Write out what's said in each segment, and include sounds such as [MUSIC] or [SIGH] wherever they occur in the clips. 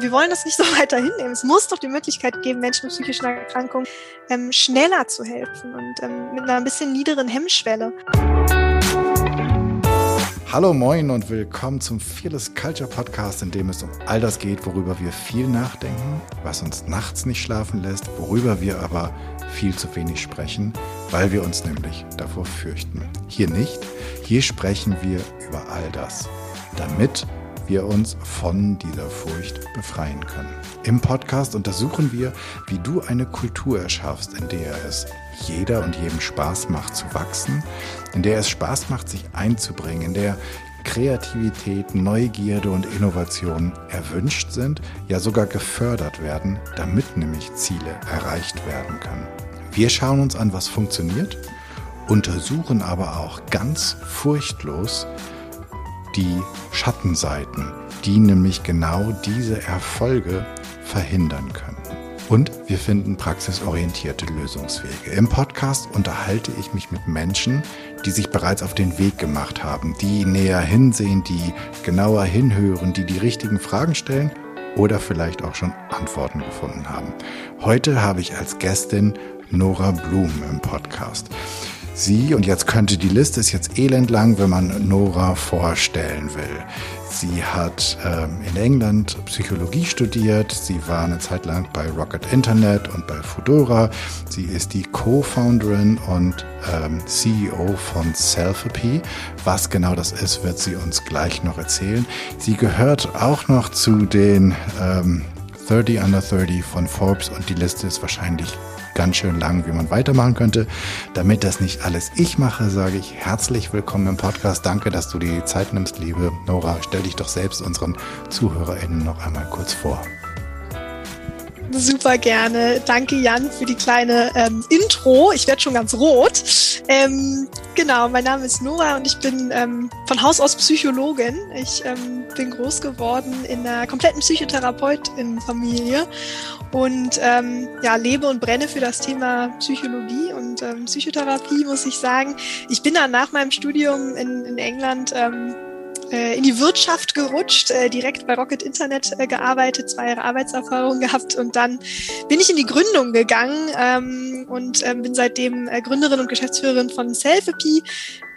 wir wollen das nicht so [LAUGHS] weiter hinnehmen. Es muss doch die Möglichkeit geben, Menschen mit psychischen Erkrankungen ähm, schneller zu helfen und ähm, mit einer ein bisschen niederen Hemmschwelle. Hallo, moin und willkommen zum Fearless Culture Podcast, in dem es um all das geht, worüber wir viel nachdenken, was uns nachts nicht schlafen lässt, worüber wir aber viel zu wenig sprechen, weil wir uns nämlich davor fürchten. Hier nicht, hier sprechen wir über all das, damit wir uns von dieser Furcht befreien können. Im Podcast untersuchen wir, wie du eine Kultur erschaffst, in der es jeder und jedem Spaß macht zu wachsen, in der es Spaß macht, sich einzubringen, in der Kreativität, Neugierde und Innovation erwünscht sind, ja sogar gefördert werden, damit nämlich Ziele erreicht werden können. Wir schauen uns an, was funktioniert, untersuchen aber auch ganz furchtlos, die Schattenseiten, die nämlich genau diese Erfolge verhindern können. Und wir finden praxisorientierte Lösungswege. Im Podcast unterhalte ich mich mit Menschen, die sich bereits auf den Weg gemacht haben, die näher hinsehen, die genauer hinhören, die die richtigen Fragen stellen oder vielleicht auch schon Antworten gefunden haben. Heute habe ich als Gästin Nora Blum im Podcast. Sie, und jetzt könnte die Liste, ist jetzt elendlang, wenn man Nora vorstellen will. Sie hat ähm, in England Psychologie studiert. Sie war eine Zeit lang bei Rocket Internet und bei Fudora. Sie ist die Co-Founderin und ähm, CEO von Selfapy. Was genau das ist, wird sie uns gleich noch erzählen. Sie gehört auch noch zu den ähm, 30 Under 30 von Forbes und die Liste ist wahrscheinlich ganz schön lang, wie man weitermachen könnte. Damit das nicht alles ich mache, sage ich herzlich willkommen im Podcast. Danke, dass du die Zeit nimmst, liebe Nora. Stell dich doch selbst unseren ZuhörerInnen noch einmal kurz vor. Super gerne. Danke, Jan, für die kleine ähm, Intro. Ich werde schon ganz rot. Ähm, genau, mein Name ist Nora und ich bin ähm, von Haus aus Psychologin. Ich ähm, bin groß geworden in einer kompletten Psychotherapeutin-Familie und ähm, ja, lebe und brenne für das Thema Psychologie und ähm, Psychotherapie, muss ich sagen. Ich bin dann nach meinem Studium in, in England in die Wirtschaft gerutscht, äh, direkt bei Rocket Internet äh, gearbeitet, zwei Jahre Arbeitserfahrung gehabt und dann bin ich in die Gründung gegangen ähm, und ähm, bin seitdem äh, Gründerin und Geschäftsführerin von Selfie.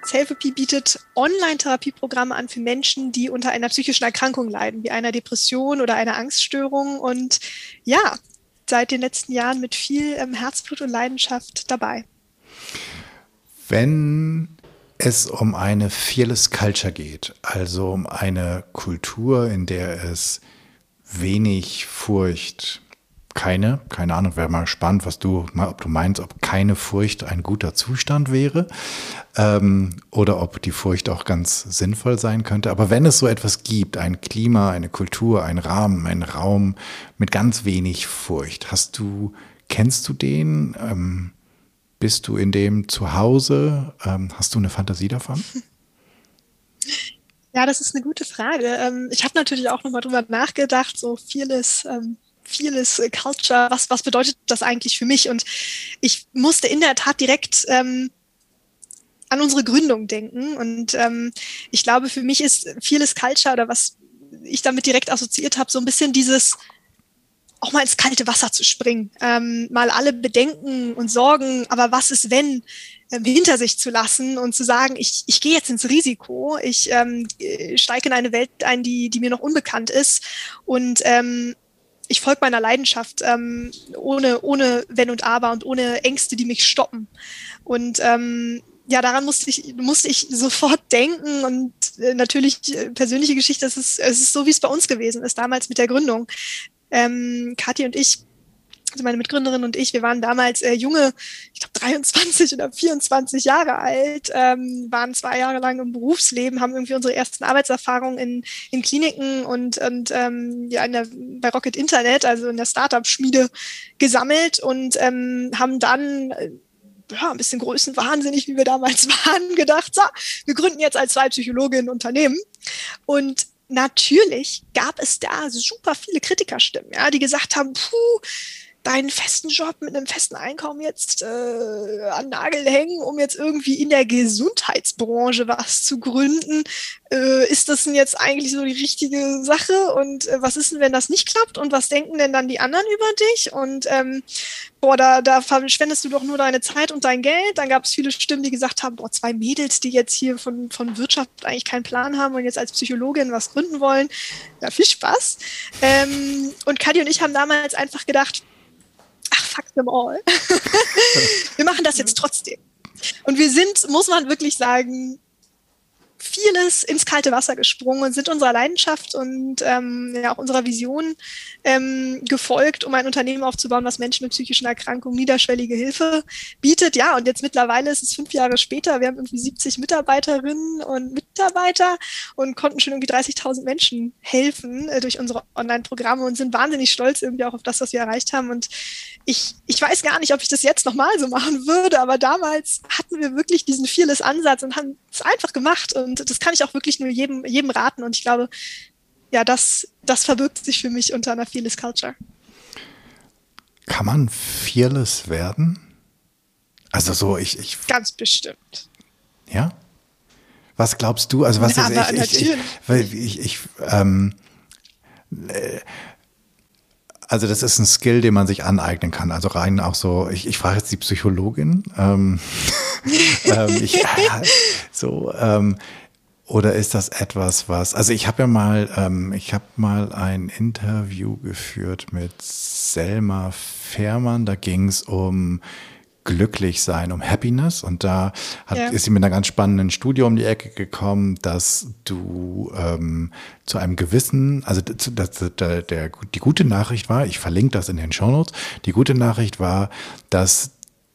Selfie bietet Online-Therapieprogramme an für Menschen, die unter einer psychischen Erkrankung leiden, wie einer Depression oder einer Angststörung. Und ja, seit den letzten Jahren mit viel ähm, Herzblut und Leidenschaft dabei. Wenn es um eine Fearless Culture geht, also um eine Kultur, in der es wenig Furcht, keine, keine Ahnung, wäre mal spannend, was du, ob du meinst, ob keine Furcht ein guter Zustand wäre ähm, oder ob die Furcht auch ganz sinnvoll sein könnte. Aber wenn es so etwas gibt, ein Klima, eine Kultur, ein Rahmen, ein Raum mit ganz wenig Furcht, hast du, kennst du den? Ähm, bist du in dem zu Hause? Ähm, hast du eine Fantasie davon? [LAUGHS] Ja, das ist eine gute Frage. Ähm, ich habe natürlich auch nochmal drüber nachgedacht, so vieles ähm, vieles äh, Culture, was, was bedeutet das eigentlich für mich? Und ich musste in der Tat direkt ähm, an unsere Gründung denken. Und ähm, ich glaube, für mich ist vieles Culture oder was ich damit direkt assoziiert habe, so ein bisschen dieses auch mal ins kalte Wasser zu springen, ähm, mal alle Bedenken und Sorgen, aber was ist wenn, ähm, hinter sich zu lassen und zu sagen, ich, ich gehe jetzt ins Risiko, ich ähm, steige in eine Welt ein, die, die mir noch unbekannt ist und ähm, ich folge meiner Leidenschaft ähm, ohne, ohne Wenn und Aber und ohne Ängste, die mich stoppen. Und ähm, ja, daran musste ich, musste ich sofort denken und äh, natürlich äh, persönliche Geschichte, es ist, es ist so, wie es bei uns gewesen ist, damals mit der Gründung. Ähm, Kathi und ich also meine Mitgründerin und ich, wir waren damals äh, junge, ich glaube 23 oder 24 Jahre alt, ähm, waren zwei Jahre lang im Berufsleben, haben irgendwie unsere ersten Arbeitserfahrungen in, in Kliniken und, und ähm, ja, in der, bei Rocket Internet, also in der Startup-Schmiede gesammelt und ähm, haben dann äh, ja, ein bisschen größenwahnsinnig, wie wir damals [LAUGHS] waren, gedacht, so, wir gründen jetzt als zwei Psychologinnen Unternehmen. Und natürlich gab es da super viele Kritikerstimmen, ja, die gesagt haben, puh, deinen festen Job mit einem festen Einkommen jetzt äh, an Nagel hängen, um jetzt irgendwie in der Gesundheitsbranche was zu gründen. Äh, ist das denn jetzt eigentlich so die richtige Sache? Und äh, was ist denn, wenn das nicht klappt? Und was denken denn dann die anderen über dich? Und ähm, boah, da, da verschwendest du doch nur deine Zeit und dein Geld. Dann gab es viele Stimmen, die gesagt haben, boah, zwei Mädels, die jetzt hier von, von Wirtschaft eigentlich keinen Plan haben und jetzt als Psychologin was gründen wollen. Ja, viel Spaß. Ähm, und Kadi und ich haben damals einfach gedacht, ach, fuck them all. [LAUGHS] wir machen das jetzt trotzdem. Und wir sind, muss man wirklich sagen, vieles ins kalte Wasser gesprungen und sind unserer Leidenschaft und ähm, ja, auch unserer Vision ähm, gefolgt, um ein Unternehmen aufzubauen, was Menschen mit psychischen Erkrankungen niederschwellige Hilfe bietet. Ja, und jetzt mittlerweile ist es fünf Jahre später. Wir haben irgendwie 70 Mitarbeiterinnen und Mitarbeiter und konnten schon irgendwie 30.000 Menschen helfen äh, durch unsere Online-Programme und sind wahnsinnig stolz irgendwie auch auf das, was wir erreicht haben. Und ich, ich weiß gar nicht, ob ich das jetzt nochmal so machen würde, aber damals hatten wir wirklich diesen Fearless-Ansatz und haben es einfach gemacht. Und und das kann ich auch wirklich nur jedem, jedem raten. Und ich glaube, ja, das, das verbirgt sich für mich unter einer Fearless Culture. Kann man fearless werden? Also so, ich, ich. Ganz bestimmt. Ja? Was glaubst du? Also was ja, ist, ich, ich, ich, ich, ich ähm, äh, also das ist ein Skill, den man sich aneignen kann. Also rein auch so, ich, ich frage jetzt die Psychologin. Ähm, [LAUGHS] ähm, ich, äh, [LAUGHS] so, ähm, oder ist das etwas, was, also ich habe ja mal, ähm, ich habe mal ein Interview geführt mit Selma Fährmann, da ging es um glücklich sein, um Happiness. Und da hat, ja. ist sie mit einer ganz spannenden Studie um die Ecke gekommen, dass du ähm, zu einem gewissen, also das, der, der, die gute Nachricht war, ich verlinke das in den Shownotes, die gute Nachricht war, dass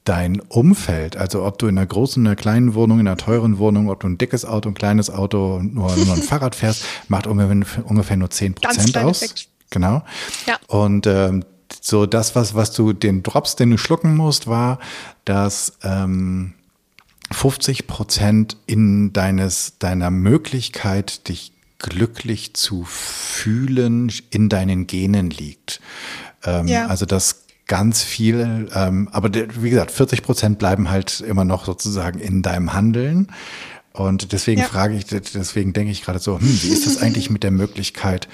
dein Umfeld, also ob du in einer großen, in einer kleinen Wohnung, in einer teuren Wohnung, ob du ein dickes Auto, ein kleines Auto, nur, nur ein [LAUGHS] Fahrrad fährst, macht ungefähr, ungefähr nur zehn Prozent aus. Effekt. Genau. Ja. Und ähm, so das, was, was du, den Drops, den du schlucken musst, war, dass ähm, 50 Prozent in deines, deiner Möglichkeit, dich glücklich zu fühlen, in deinen Genen liegt. Ähm, ja. Also das ganz viel, ähm, aber wie gesagt, 40 Prozent bleiben halt immer noch sozusagen in deinem Handeln. Und deswegen ja. frage ich, deswegen denke ich gerade so, hm, wie ist das eigentlich mit der Möglichkeit,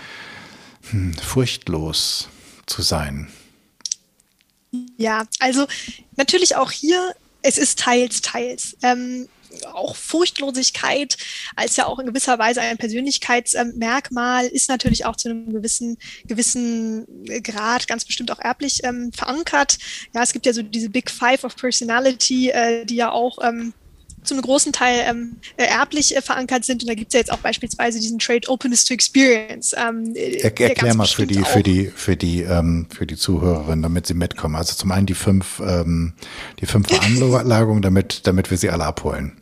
hm, furchtlos zu sein? Ja, also natürlich auch hier, es ist teils, teils. Ähm, auch Furchtlosigkeit als ja auch in gewisser Weise ein Persönlichkeitsmerkmal ist natürlich auch zu einem gewissen, gewissen Grad ganz bestimmt auch erblich ähm, verankert. Ja, es gibt ja so diese Big Five of Personality, äh, die ja auch ähm, zu einem großen Teil ähm, äh, erblich äh, verankert sind. Und da gibt es ja jetzt auch beispielsweise diesen Trade Openness to Experience. Ähm, er, erklär mal für die, für die, für die, ähm, für die Zuhörerinnen, damit sie mitkommen. Also zum einen die fünf, ähm, die fünf [LAUGHS] Veranlagungen, damit, damit wir sie alle abholen.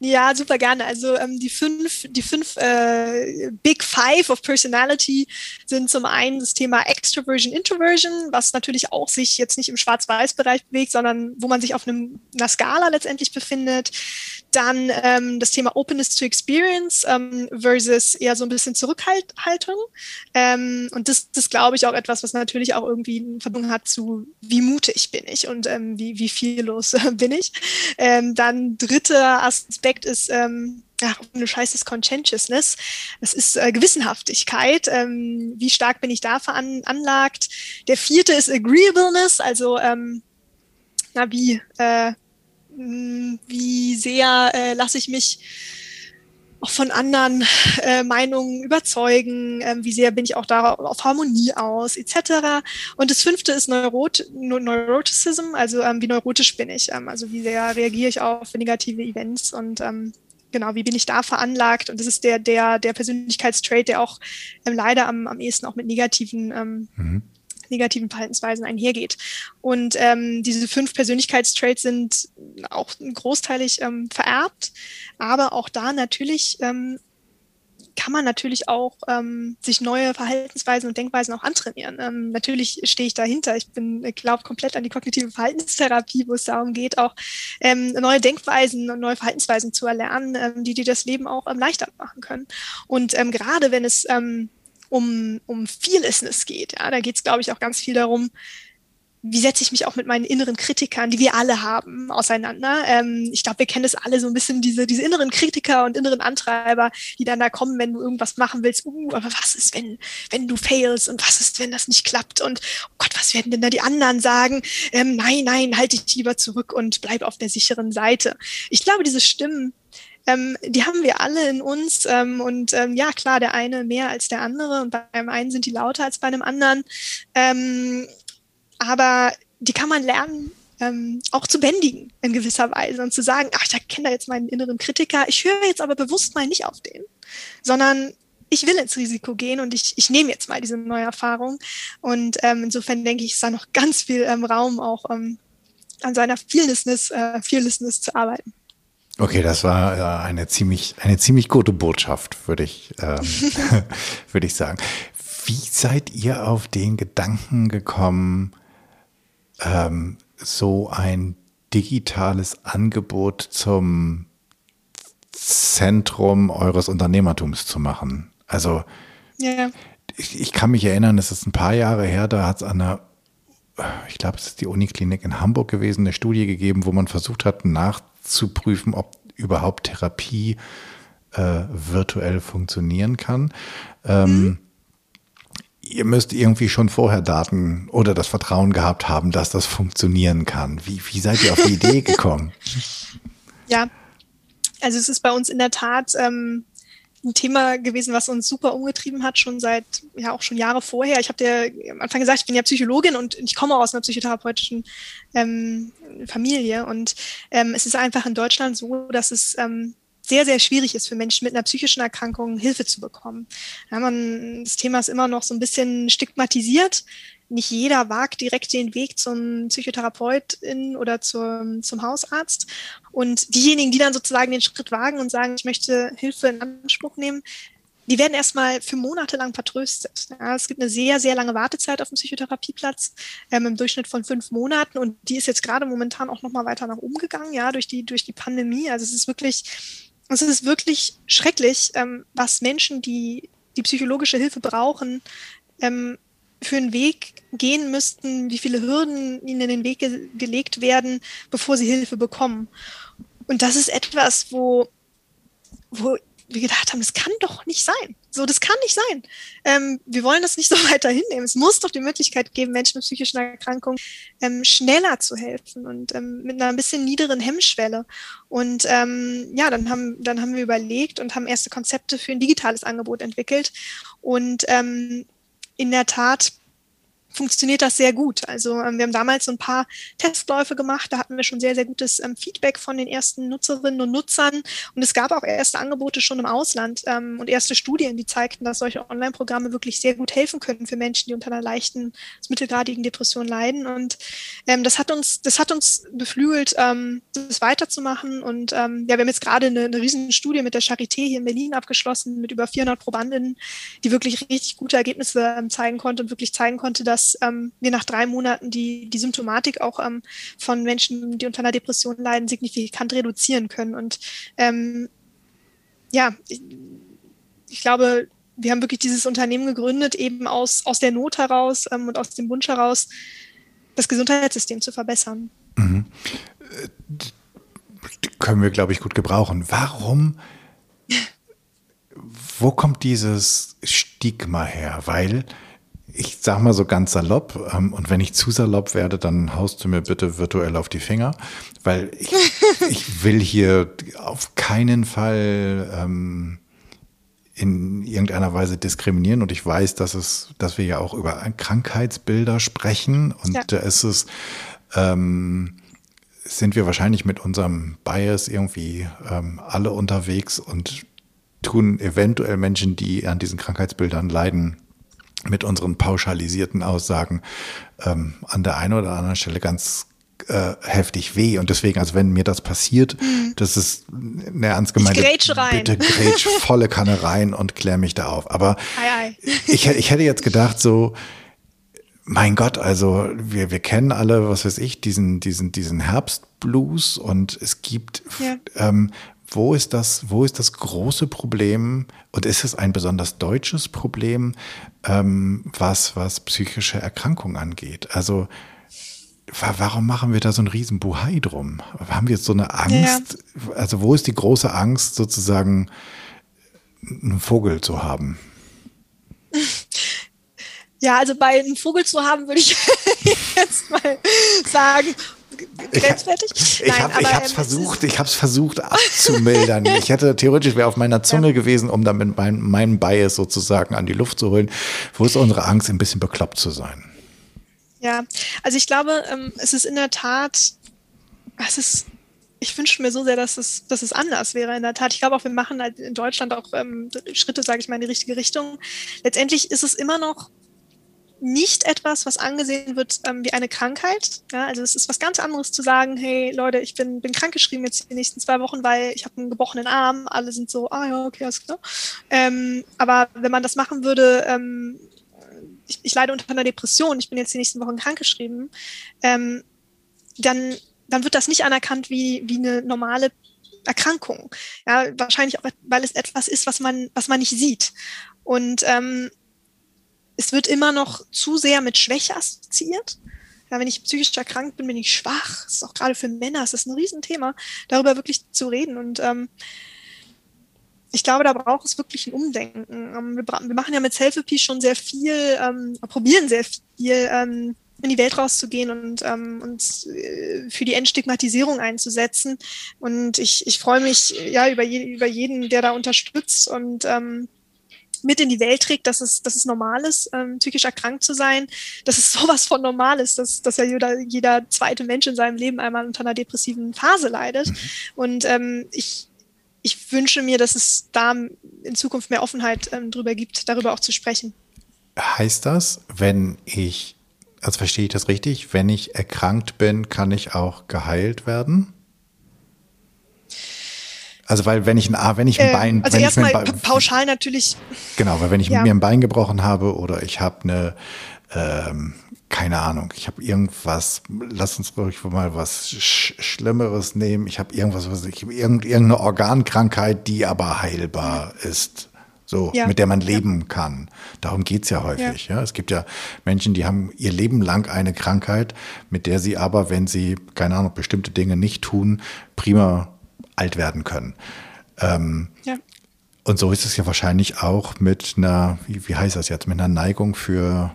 Ja, super gerne. Also ähm, die fünf, die fünf äh, Big Five of Personality sind zum einen das Thema Extroversion, Introversion, was natürlich auch sich jetzt nicht im Schwarz-Weiß-Bereich bewegt, sondern wo man sich auf einem, einer Skala letztendlich befindet. Dann ähm, das Thema Openness to Experience ähm, versus eher so ein bisschen Zurückhaltung. Ähm, und das, das glaube ich auch etwas, was natürlich auch irgendwie eine Verbindung hat zu, wie mutig bin ich und ähm, wie, wie viel los [LAUGHS] bin ich. Ähm, dann dritter Aspekt ist, ähm, ja, eine Scheiße ist Conscientiousness. Das ist äh, Gewissenhaftigkeit. Ähm, wie stark bin ich da veranlagt? Der vierte ist Agreeableness, also ähm, na, wie äh, wie sehr äh, lasse ich mich auch von anderen äh, Meinungen überzeugen, äh, wie sehr bin ich auch da auf Harmonie aus, etc. Und das fünfte ist Neurot Neuroticism, also ähm, wie neurotisch bin ich, ähm, also wie sehr reagiere ich auf negative Events und ähm, genau, wie bin ich da veranlagt? Und das ist der, der, der Persönlichkeitstrait, der auch ähm, leider am, am ehesten auch mit negativen ähm, mhm negativen Verhaltensweisen einhergeht. Und ähm, diese fünf Persönlichkeitstraits sind auch großteilig ähm, vererbt, aber auch da natürlich ähm, kann man natürlich auch ähm, sich neue Verhaltensweisen und Denkweisen auch antrainieren. Ähm, natürlich stehe ich dahinter. Ich bin, glaube komplett an die kognitive Verhaltenstherapie, wo es darum geht, auch ähm, neue Denkweisen und neue Verhaltensweisen zu erlernen, ähm, die dir das Leben auch ähm, leichter machen können. Und ähm, gerade wenn es ähm, um, um Fearlessness geht. Ja, da geht es, glaube ich, auch ganz viel darum, wie setze ich mich auch mit meinen inneren Kritikern, die wir alle haben, auseinander. Ähm, ich glaube, wir kennen das alle so ein bisschen, diese, diese inneren Kritiker und inneren Antreiber, die dann da kommen, wenn du irgendwas machen willst. Uh, aber was ist, wenn, wenn du failst und was ist, wenn das nicht klappt? Und oh Gott, was werden denn da die anderen sagen? Ähm, nein, nein, halte dich lieber zurück und bleib auf der sicheren Seite. Ich glaube, diese Stimmen, ähm, die haben wir alle in uns. Ähm, und ähm, ja, klar, der eine mehr als der andere und beim einen sind die lauter als bei einem anderen. Ähm, aber die kann man lernen, ähm, auch zu bändigen in gewisser Weise und zu sagen, ach, ich erkenne da jetzt meinen inneren Kritiker, ich höre jetzt aber bewusst mal nicht auf den, sondern ich will ins Risiko gehen und ich, ich nehme jetzt mal diese neue Erfahrung. Und ähm, insofern denke ich, ist da noch ganz viel ähm, Raum, auch ähm, an seiner Fearlessness, äh, Fearlessness zu arbeiten. Okay, das war äh, eine ziemlich, eine ziemlich gute Botschaft, würde ich, ähm, [LAUGHS] [LAUGHS] würde ich sagen. Wie seid ihr auf den Gedanken gekommen, ähm, so ein digitales Angebot zum Zentrum eures Unternehmertums zu machen. Also ja. ich, ich, kann mich erinnern, es ist ein paar Jahre her, da hat es an der, ich glaube, es ist die Uniklinik in Hamburg gewesen, eine Studie gegeben, wo man versucht hat nachzuprüfen, ob überhaupt Therapie äh, virtuell funktionieren kann. Ähm, mhm ihr müsst irgendwie schon vorher Daten oder das Vertrauen gehabt haben, dass das funktionieren kann. Wie, wie seid ihr auf die Idee [LAUGHS] gekommen? Ja, also es ist bei uns in der Tat ähm, ein Thema gewesen, was uns super umgetrieben hat, schon seit, ja auch schon Jahre vorher. Ich habe dir am Anfang gesagt, ich bin ja Psychologin und ich komme aus einer psychotherapeutischen ähm, Familie. Und ähm, es ist einfach in Deutschland so, dass es ähm, sehr, sehr schwierig ist für Menschen mit einer psychischen Erkrankung Hilfe zu bekommen. Ja, man, das Thema ist immer noch so ein bisschen stigmatisiert. Nicht jeder wagt direkt den Weg zum Psychotherapeutin oder zur, zum Hausarzt. Und diejenigen, die dann sozusagen den Schritt wagen und sagen, ich möchte Hilfe in Anspruch nehmen, die werden erstmal für Monate lang vertröstet. Ja, es gibt eine sehr, sehr lange Wartezeit auf dem Psychotherapieplatz ähm, im Durchschnitt von fünf Monaten und die ist jetzt gerade momentan auch nochmal weiter nach oben gegangen, ja, durch die, durch die Pandemie. Also es ist wirklich es ist wirklich schrecklich, ähm, was Menschen, die die psychologische Hilfe brauchen, ähm, für einen Weg gehen müssten, wie viele Hürden ihnen in den Weg ge gelegt werden, bevor sie Hilfe bekommen. Und das ist etwas, wo, wo wir gedacht haben, das kann doch nicht sein. So, das kann nicht sein. Ähm, wir wollen das nicht so [LAUGHS] weiter hinnehmen. Es muss doch die Möglichkeit geben, Menschen mit psychischen Erkrankungen ähm, schneller zu helfen und ähm, mit einer ein bisschen niederen Hemmschwelle. Und ähm, ja, dann haben, dann haben wir überlegt und haben erste Konzepte für ein digitales Angebot entwickelt. Und ähm, in der Tat funktioniert das sehr gut. Also ähm, wir haben damals so ein paar Testläufe gemacht, da hatten wir schon sehr, sehr gutes ähm, Feedback von den ersten Nutzerinnen und Nutzern. Und es gab auch erste Angebote schon im Ausland ähm, und erste Studien, die zeigten, dass solche Online-Programme wirklich sehr gut helfen können für Menschen, die unter einer leichten mittelgradigen Depression leiden. Und ähm, das hat uns, das hat uns beflügelt, ähm, das weiterzumachen. Und ähm, ja, wir haben jetzt gerade eine, eine riesen Studie mit der Charité hier in Berlin abgeschlossen mit über 400 Probandinnen, die wirklich richtig gute Ergebnisse zeigen konnte und wirklich zeigen konnte, dass dass ähm, wir nach drei Monaten die, die Symptomatik auch ähm, von Menschen, die unter einer Depression leiden, signifikant reduzieren können. Und ähm, ja, ich, ich glaube, wir haben wirklich dieses Unternehmen gegründet, eben aus, aus der Not heraus ähm, und aus dem Wunsch heraus, das Gesundheitssystem zu verbessern. Mhm. Äh, können wir, glaube ich, gut gebrauchen. Warum, [LAUGHS] wo kommt dieses Stigma her? Weil ich sag mal so ganz salopp, ähm, und wenn ich zu salopp werde, dann haust du mir bitte virtuell auf die Finger, weil ich, [LAUGHS] ich will hier auf keinen Fall ähm, in irgendeiner Weise diskriminieren und ich weiß, dass es, dass wir ja auch über Krankheitsbilder sprechen und ja. da ist es, ähm, sind wir wahrscheinlich mit unserem Bias irgendwie ähm, alle unterwegs und tun eventuell Menschen, die an diesen Krankheitsbildern leiden, mit unseren pauschalisierten Aussagen ähm, an der einen oder anderen Stelle ganz äh, heftig weh. Und deswegen, also wenn mir das passiert, mhm. das ist eine ernst gemeinte, ich rein. bitte grätsch volle Kanne rein und klär mich da auf. Aber ei, ei. Ich, ich hätte jetzt gedacht so, mein Gott, also wir, wir kennen alle, was weiß ich, diesen, diesen, diesen Herbstblues und es gibt ja. ähm, wo ist das, wo ist das große Problem und ist es ein besonders deutsches Problem, ähm, was, was psychische Erkrankungen angeht? Also warum machen wir da so einen riesen Buhai drum? Haben wir jetzt so eine Angst? Ja. Also wo ist die große Angst, sozusagen einen Vogel zu haben? Ja, also bei einem Vogel zu haben, würde ich [LAUGHS] jetzt mal sagen, grenzwertig. Ich, ich habe es ähm, versucht, ich habe es versucht abzumildern. [LAUGHS] ich hätte theoretisch wäre auf meiner Zunge ja. gewesen, um damit mein, meinen Bias sozusagen an die Luft zu holen. Wo ist unsere Angst, ein bisschen bekloppt zu sein? Ja, also ich glaube, ähm, es ist in der Tat, es ist ich wünsche mir so sehr, dass es, dass es anders wäre in der Tat. Ich glaube auch, wir machen halt in Deutschland auch ähm, Schritte, sage ich mal, in die richtige Richtung. Letztendlich ist es immer noch nicht etwas, was angesehen wird ähm, wie eine Krankheit. Ja, also es ist was ganz anderes zu sagen, hey Leute, ich bin, bin krankgeschrieben jetzt die nächsten zwei Wochen, weil ich habe einen gebrochenen Arm. Alle sind so, ah ja, okay, alles klar. Ähm, aber wenn man das machen würde, ähm, ich, ich, leide unter einer Depression, ich bin jetzt die nächsten Wochen krankgeschrieben, ähm, dann, dann wird das nicht anerkannt wie, wie eine normale Erkrankung. Ja, wahrscheinlich auch, weil es etwas ist, was man, was man nicht sieht. Und ähm, es wird immer noch zu sehr mit Schwäche assoziiert. Ja, wenn ich psychisch erkrankt bin, bin ich schwach. Das ist auch gerade für Männer, es ist ein Riesenthema, darüber wirklich zu reden. Und ähm, ich glaube, da braucht es wirklich ein Umdenken. Ähm, wir, wir, machen ja mit Self-Peace schon sehr viel, ähm, probieren sehr viel, ähm, in die Welt rauszugehen und ähm, uns äh, für die Entstigmatisierung einzusetzen. Und ich, ich freue mich ja über, je, über jeden, der da unterstützt und ähm, mit in die Welt trägt, dass es, dass es normal ist, ähm, psychisch erkrankt zu sein, dass es [LAUGHS] sowas von normal ist, dass, dass ja jeder, jeder zweite Mensch in seinem Leben einmal unter einer depressiven Phase leidet. Mhm. Und ähm, ich, ich wünsche mir, dass es da in Zukunft mehr Offenheit ähm, drüber gibt, darüber auch zu sprechen. Heißt das, wenn ich, also verstehe ich das richtig, wenn ich erkrankt bin, kann ich auch geheilt werden? Also weil wenn ich ein wenn ich ein Bein, äh, also erstmal pauschal natürlich. Genau, weil wenn ich ja. mir ein Bein gebrochen habe oder ich habe eine ähm, keine Ahnung, ich habe irgendwas, lass uns ruhig mal was Sch Schlimmeres nehmen. Ich habe irgendwas, was ich, irgendeine Organkrankheit, die aber heilbar ist. So, ja. mit der man leben ja. kann. Darum geht's ja häufig. Ja. ja. Es gibt ja Menschen, die haben ihr Leben lang eine Krankheit, mit der sie aber, wenn sie, keine Ahnung, bestimmte Dinge nicht tun, prima alt werden können. Ähm, ja. Und so ist es ja wahrscheinlich auch mit einer, wie, wie heißt das jetzt, mit einer Neigung für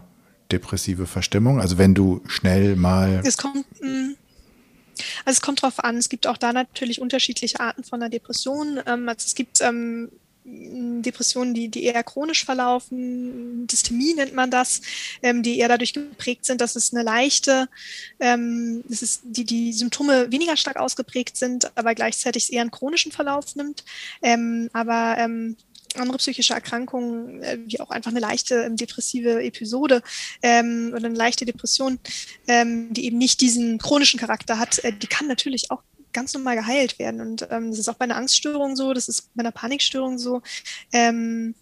depressive Verstimmung. Also wenn du schnell mal. Es kommt, mm, also es kommt drauf an. Es gibt auch da natürlich unterschiedliche Arten von einer Depression. Ähm, also es gibt ähm, Depressionen, die, die eher chronisch verlaufen, Dystemie nennt man das, ähm, die eher dadurch geprägt sind, dass es eine leichte, ähm, das ist, die, die Symptome weniger stark ausgeprägt sind, aber gleichzeitig eher einen chronischen Verlauf nimmt. Ähm, aber ähm, andere psychische Erkrankungen, äh, wie auch einfach eine leichte ähm, depressive Episode ähm, oder eine leichte Depression, ähm, die eben nicht diesen chronischen Charakter hat, äh, die kann natürlich auch ganz normal geheilt werden. Und ähm, das ist auch bei einer Angststörung so, das ist bei einer Panikstörung so. Ähm,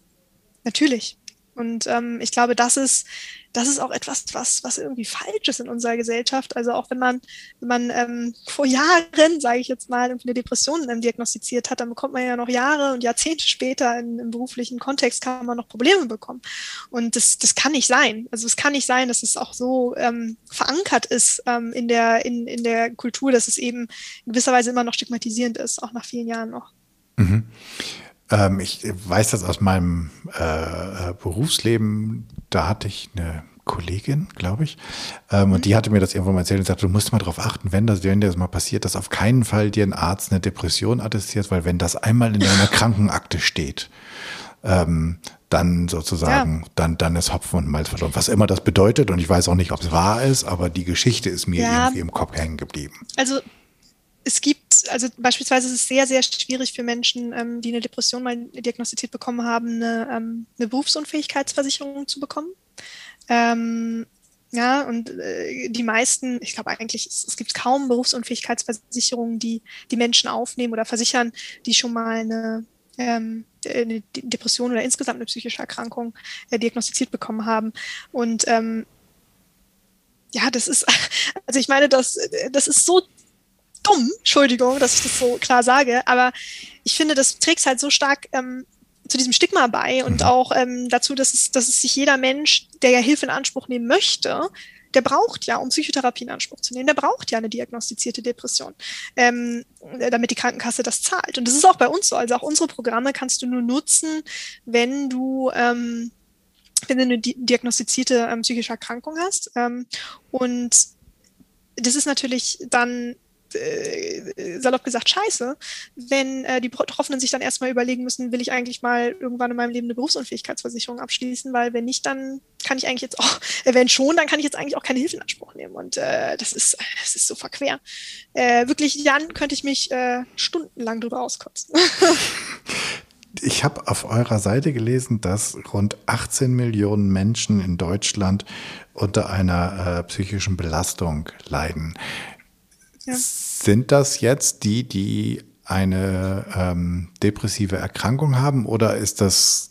natürlich. Und ähm, ich glaube, das ist, das ist auch etwas, was, was irgendwie falsch ist in unserer Gesellschaft. Also auch wenn man, wenn man ähm, vor Jahren, sage ich jetzt mal, eine Depression ähm, diagnostiziert hat, dann bekommt man ja noch Jahre und Jahrzehnte später in, im beruflichen Kontext kann man noch Probleme bekommen. Und das, das kann nicht sein. Also es kann nicht sein, dass es auch so ähm, verankert ist ähm, in, der, in, in der Kultur, dass es eben in gewisser Weise immer noch stigmatisierend ist, auch nach vielen Jahren noch. Mhm. Ähm, ich weiß das aus meinem äh, Berufsleben. Da hatte ich eine Kollegin, glaube ich. Ähm, mhm. Und die hatte mir das irgendwann mal erzählt und sagte, du musst mal darauf achten, wenn das, wenn dir das mal passiert, dass auf keinen Fall dir ein Arzt eine Depression attestiert, weil wenn das einmal in deiner [LAUGHS] Krankenakte steht, ähm, dann sozusagen, ja. dann, dann ist Hopfen und Malz verloren. Was immer das bedeutet, und ich weiß auch nicht, ob es wahr ist, aber die Geschichte ist mir ja. irgendwie im Kopf hängen geblieben. Also es gibt, also beispielsweise ist es sehr, sehr schwierig für Menschen, ähm, die eine Depression mal diagnostiziert bekommen haben, eine, ähm, eine Berufsunfähigkeitsversicherung zu bekommen. Ähm, ja, und äh, die meisten, ich glaube eigentlich, es, es, gibt kaum Berufsunfähigkeitsversicherungen, die die Menschen aufnehmen oder versichern, die schon mal eine, ähm, eine Depression oder insgesamt eine psychische Erkrankung äh, diagnostiziert bekommen haben. Und ähm, ja, das ist, [LAUGHS] also ich meine, das, das ist so dumm, Entschuldigung, dass ich das so klar sage, aber ich finde, das trägt halt so stark ähm, zu diesem Stigma bei und mhm. auch ähm, dazu, dass es, dass es sich jeder Mensch, der ja Hilfe in Anspruch nehmen möchte, der braucht ja, um Psychotherapie in Anspruch zu nehmen, der braucht ja eine diagnostizierte Depression, ähm, damit die Krankenkasse das zahlt. Und das ist auch bei uns so. Also auch unsere Programme kannst du nur nutzen, wenn du ähm, wenn du eine diagnostizierte ähm, psychische Erkrankung hast. Ähm, und das ist natürlich dann äh, salopp gesagt scheiße, wenn äh, die Betroffenen sich dann erstmal überlegen müssen, will ich eigentlich mal irgendwann in meinem Leben eine Berufsunfähigkeitsversicherung abschließen, weil wenn nicht, dann kann ich eigentlich jetzt auch, [LAUGHS] äh, wenn schon, dann kann ich jetzt eigentlich auch keine Hilfe in Anspruch nehmen. Und äh, das ist, das ist so verquer. Äh, wirklich, dann könnte ich mich äh, stundenlang drüber auskotzen. [LAUGHS] Ich habe auf eurer Seite gelesen, dass rund 18 Millionen Menschen in Deutschland unter einer äh, psychischen Belastung leiden. Sind das jetzt die, die eine ähm, depressive Erkrankung haben oder ist das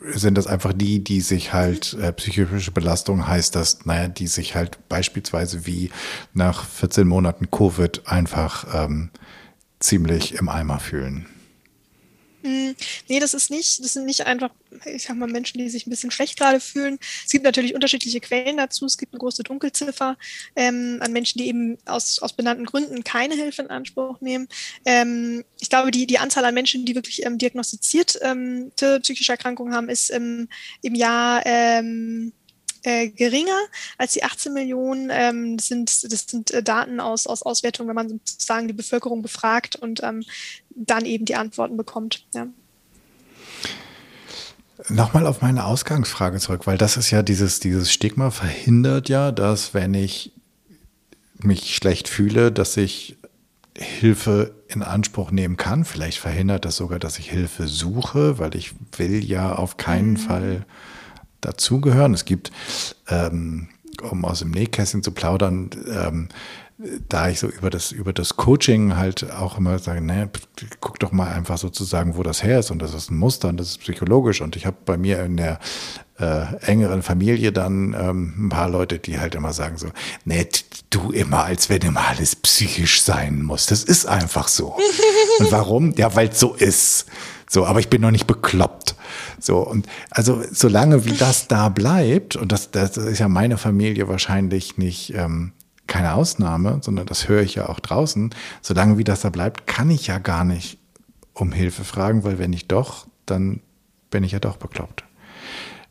sind das einfach die, die sich halt äh, psychische Belastung heißt, dass, naja, die sich halt beispielsweise wie nach 14 Monaten Covid einfach ähm, ziemlich im Eimer fühlen? Hm, nee, das ist nicht, das sind nicht einfach, ich sag mal, Menschen, die sich ein bisschen schlecht gerade fühlen. Es gibt natürlich unterschiedliche Quellen dazu. Es gibt eine große Dunkelziffer ähm, an Menschen, die eben aus, aus benannten Gründen keine Hilfe in Anspruch nehmen. Ähm, ich glaube, die, die Anzahl an Menschen, die wirklich ähm, diagnostizierte ähm, psychische Erkrankungen haben, ist im, im Jahr ähm, äh, geringer als die 18 Millionen. Ähm, das sind, das sind äh, Daten aus, aus Auswertungen, wenn man sozusagen die Bevölkerung befragt und ähm, dann eben die Antworten bekommt. Ja. Nochmal auf meine Ausgangsfrage zurück, weil das ist ja dieses, dieses Stigma verhindert ja, dass wenn ich mich schlecht fühle, dass ich Hilfe in Anspruch nehmen kann. Vielleicht verhindert das sogar, dass ich Hilfe suche, weil ich will ja auf keinen mhm. Fall dazugehören. Es gibt, ähm, um aus dem Nähkästchen zu plaudern, ähm, da ich so über das, über das Coaching halt auch immer sage, ne, guck doch mal einfach sozusagen, wo das her ist und das ist ein Muster und das ist psychologisch und ich habe bei mir in der äh, engeren Familie dann ähm, ein paar Leute, die halt immer sagen so, nett, du immer, als wenn immer alles psychisch sein muss. Das ist einfach so. und warum? Ja, weil es so ist. So, aber ich bin noch nicht bekloppt. So, und also solange wie das da bleibt, und das, das ist ja meine Familie wahrscheinlich nicht ähm, keine Ausnahme, sondern das höre ich ja auch draußen, solange wie das da bleibt, kann ich ja gar nicht um Hilfe fragen, weil wenn ich doch, dann bin ich ja doch bekloppt.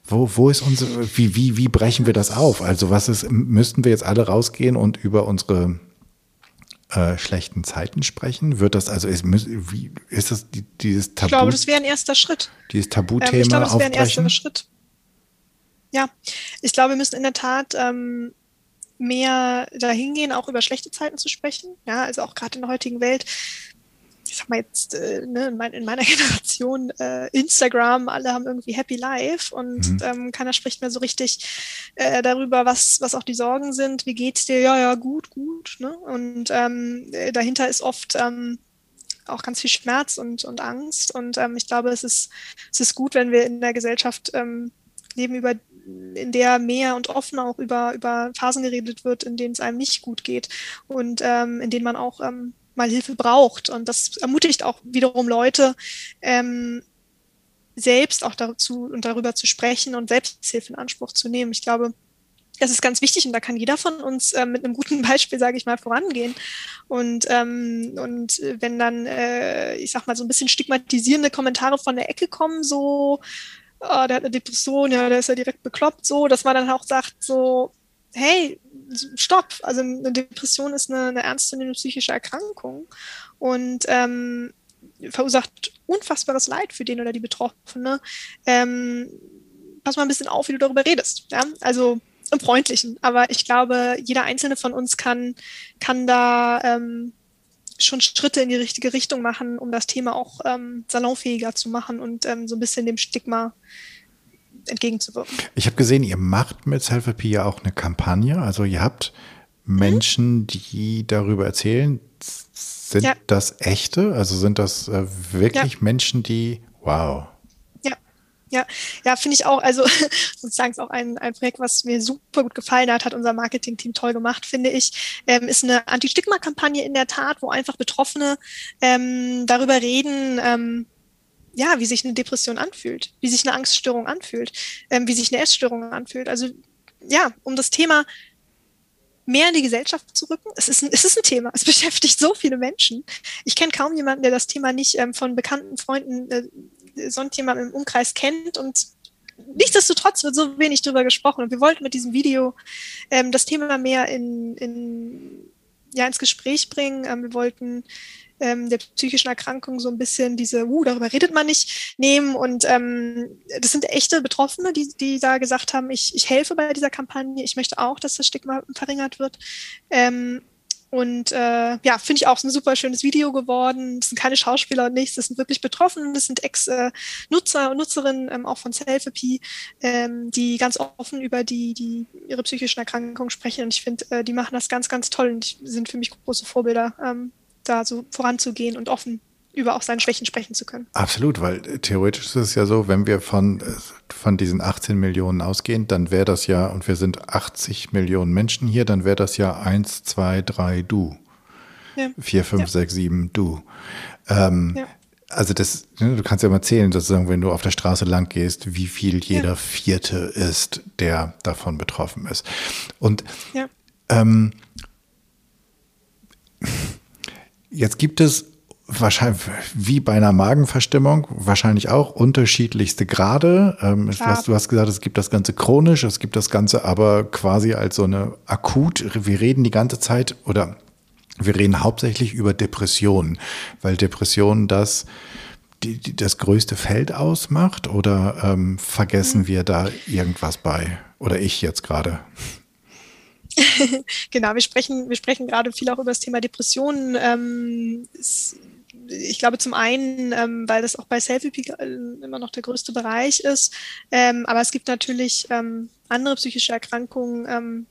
Wo, wo ist unsere, wie, wie, wie brechen wir das auf? Also was ist, müssten wir jetzt alle rausgehen und über unsere äh, schlechten Zeiten sprechen? Wird das also ist, wie, ist das die, dieses Tabu? Ich glaube, das wäre ein erster Schritt. Dieses Tabuthema ähm, Ich glaube, das wäre ein erster Schritt. Ja, ich glaube, wir müssen in der Tat ähm, mehr dahin gehen, auch über schlechte Zeiten zu sprechen. Ja, also auch gerade in der heutigen Welt ich sag mal jetzt, äh, ne, in, mein, in, meiner [LAUGHS] Generation äh, Instagram, alle haben irgendwie Happy Life und mhm. ähm, keiner spricht mehr so richtig äh, darüber, was, was auch die Sorgen sind. Wie geht's dir? Ja, ja, gut, gut. Ne? Und ähm, äh, dahinter ist oft ähm, auch ganz viel Schmerz und, und Angst. Und ähm, ich glaube, es ist, es ist gut, wenn wir in der Gesellschaft ähm, leben, über, in der mehr und offener auch über, über Phasen geredet wird, in denen es einem nicht gut geht und ähm, in denen man auch mal Hilfe braucht. Und das ermutigt auch wiederum Leute, ähm, selbst auch dazu und darüber zu sprechen und Selbsthilfe in Anspruch zu nehmen. Ich glaube, das ist ganz wichtig und da kann jeder von uns äh, mit einem guten [LAUGHS] Beispiel, sage ich mal, vorangehen. Und, ähm, und wenn dann, äh, ich sag mal, so ein bisschen stigmatisierende Kommentare von der Ecke kommen, so, oh, der hat eine Depression, ja, der ist ja direkt bekloppt, so, dass man dann auch sagt, so, hey, stopp, also eine Depression ist eine, eine ernstzunehmende psychische Erkrankung und ähm, verursacht unfassbares Leid für den oder die Betroffene. Ähm, pass mal ein bisschen auf, wie du darüber redest. Ja? Also im Freundlichen. Aber ich glaube, jeder einzelne von uns kann, kann da ähm, schon Schritte in die richtige Richtung machen, um das Thema auch ähm, salonfähiger zu machen und ähm, so ein bisschen dem Stigma entgegenzuwirken. Ich habe gesehen, ihr macht mit Selfie ja auch eine Kampagne. Also ihr habt Menschen, mhm. die darüber erzählen. Sind ja. das echte? Also sind das äh, wirklich ja. Menschen, die, wow. Ja, ja, ja, finde ich auch. Also [LAUGHS] sozusagen ist auch ein, ein Projekt, was mir super gut gefallen hat, hat unser Marketing-Team toll gemacht, finde ich. Ähm, ist eine Anti-Stigma-Kampagne in der Tat, wo einfach Betroffene ähm, darüber reden, ähm, ja, wie sich eine Depression anfühlt, wie sich eine Angststörung anfühlt, ähm, wie sich eine Essstörung anfühlt. Also ja, um das Thema mehr in die Gesellschaft zu rücken. Es ist ein, es ist ein Thema. Es [LAUGHS] beschäftigt so viele Menschen. Ich kenne kaum jemanden, der das Thema nicht ähm, von bekannten Freunden, äh, sonst jemand im Umkreis kennt und nichtsdestotrotz wird so wenig drüber gesprochen. Und wir wollten mit diesem Video ähm, das Thema mehr in, in, ja, ins Gespräch bringen. Ähm, wir wollten ähm, der psychischen Erkrankung so ein bisschen diese, uh, darüber redet man nicht, nehmen. Und ähm, das sind echte Betroffene, die, die da gesagt haben, ich, ich helfe bei dieser Kampagne, ich möchte auch, dass das Stigma verringert wird. Ähm, und äh, ja, finde ich auch ein super schönes Video geworden. Es sind keine Schauspieler und nichts, das sind wirklich Betroffene, das sind Ex-Nutzer und Nutzerinnen ähm, auch von Selfie, ähm, die ganz offen über die, die ihre psychischen Erkrankungen sprechen. Und ich finde, äh, die machen das ganz, ganz toll und sind für mich große Vorbilder ähm, da so voranzugehen und offen über auch seine Schwächen sprechen zu können. Absolut, weil theoretisch ist es ja so, wenn wir von, von diesen 18 Millionen ausgehen, dann wäre das ja, und wir sind 80 Millionen Menschen hier, dann wäre das ja 1, 2, 3, du. Ja. 4, 5, ja. 6, 7, du. Ähm, ja. Also das, ne, du kannst ja mal zählen, sozusagen, wenn du auf der Straße lang gehst, wie viel jeder Vierte ist, der davon betroffen ist. Und ähm, Jetzt gibt es wahrscheinlich wie bei einer Magenverstimmung wahrscheinlich auch unterschiedlichste Grade. Ähm. Du hast gesagt, es gibt das Ganze chronisch, es gibt das Ganze aber quasi als so eine akut. Wir reden die ganze Zeit oder wir reden hauptsächlich über Depressionen, weil Depressionen das die, die das größte Feld ausmacht oder ähm, vergessen mhm. wir da irgendwas bei? Oder ich jetzt gerade? [LAUGHS] genau, wir sprechen, wir sprechen gerade viel auch über das Thema Depressionen. Ähm, ich glaube zum einen, ähm, weil das auch bei Selfie äh, immer noch der größte Bereich ist, ähm, aber es gibt natürlich ähm, andere psychische Erkrankungen, ähm,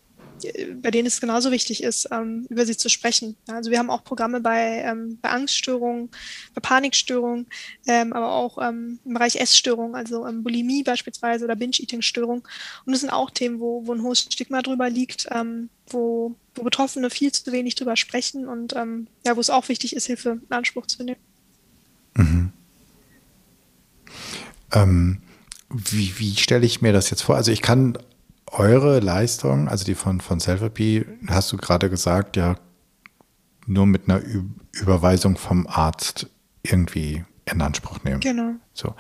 bei denen es genauso wichtig ist, ähm, über sie zu sprechen. Also wir haben auch Programme bei, ähm, bei Angststörungen, bei Panikstörungen, aber auch im Bereich Essstörungen, also Bulimie beispielsweise oder Binge-Eating-Störungen. Und das sind auch Themen, wo, wo ein hohes Stigma drüber liegt, wo, wo Betroffene viel zu wenig drüber sprechen und ja, wo es auch wichtig ist, Hilfe in Anspruch zu nehmen. Mhm. wie, wie stelle ich mir das jetzt vor? Also ich kann eure Leistung, also die von, von Selfie, hast du gerade gesagt, ja, nur mit einer Ü Überweisung vom Arzt irgendwie in Anspruch nehmen. Genau. So.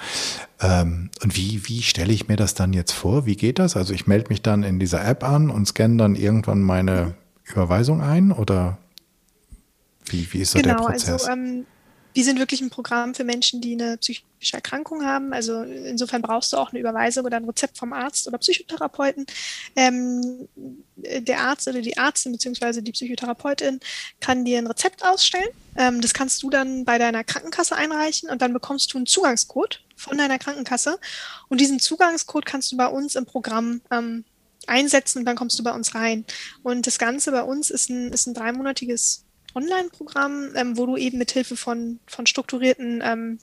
Ähm, und wie, wie stelle ich mir das dann jetzt vor? Wie geht das? Also ich melde mich dann in dieser App an und scanne dann irgendwann meine Überweisung ein oder wie, wie ist so genau, der Prozess? Also, ähm, wir sind wirklich ein Programm für Menschen, die eine psychische Erkrankung haben. Also insofern brauchst du auch eine Überweisung oder ein Rezept vom Arzt oder Psychotherapeuten. Ähm, der Arzt oder die Ärztin bzw. die Psychotherapeutin kann dir ein Rezept ausstellen. Ähm, das kannst du dann bei deiner Krankenkasse einreichen und dann bekommst du einen Zugangscode von deiner Krankenkasse. Und diesen Zugangscode kannst du bei uns im Programm ähm, einsetzen und dann kommst du bei uns rein. Und das Ganze bei uns ist ein, ist ein dreimonatiges Online-Programm, ähm, wo du eben mit Hilfe von, von strukturierten ähm,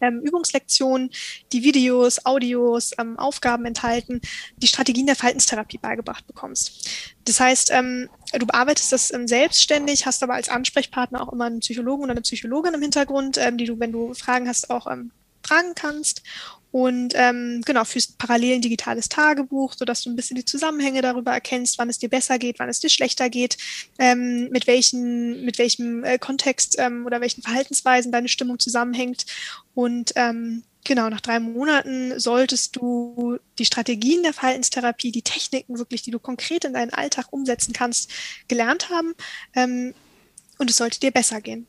ähm, Übungslektionen, die Videos, Audios, ähm, Aufgaben enthalten, die Strategien der Verhaltenstherapie beigebracht bekommst. Das heißt, ähm, du bearbeitest das ähm, selbstständig, hast aber als Ansprechpartner auch immer einen Psychologen oder eine Psychologin im Hintergrund, ähm, die du, wenn du Fragen hast, auch ähm, fragen kannst und ähm, genau, führst parallel ein digitales Tagebuch, sodass du ein bisschen die Zusammenhänge darüber erkennst, wann es dir besser geht, wann es dir schlechter geht, ähm, mit, welchen, mit welchem äh, Kontext ähm, oder welchen Verhaltensweisen deine Stimmung zusammenhängt. Und ähm, genau, nach drei Monaten solltest du die Strategien der Verhaltenstherapie, die Techniken wirklich, die du konkret in deinen Alltag umsetzen kannst, gelernt haben. Ähm, und es sollte dir besser gehen.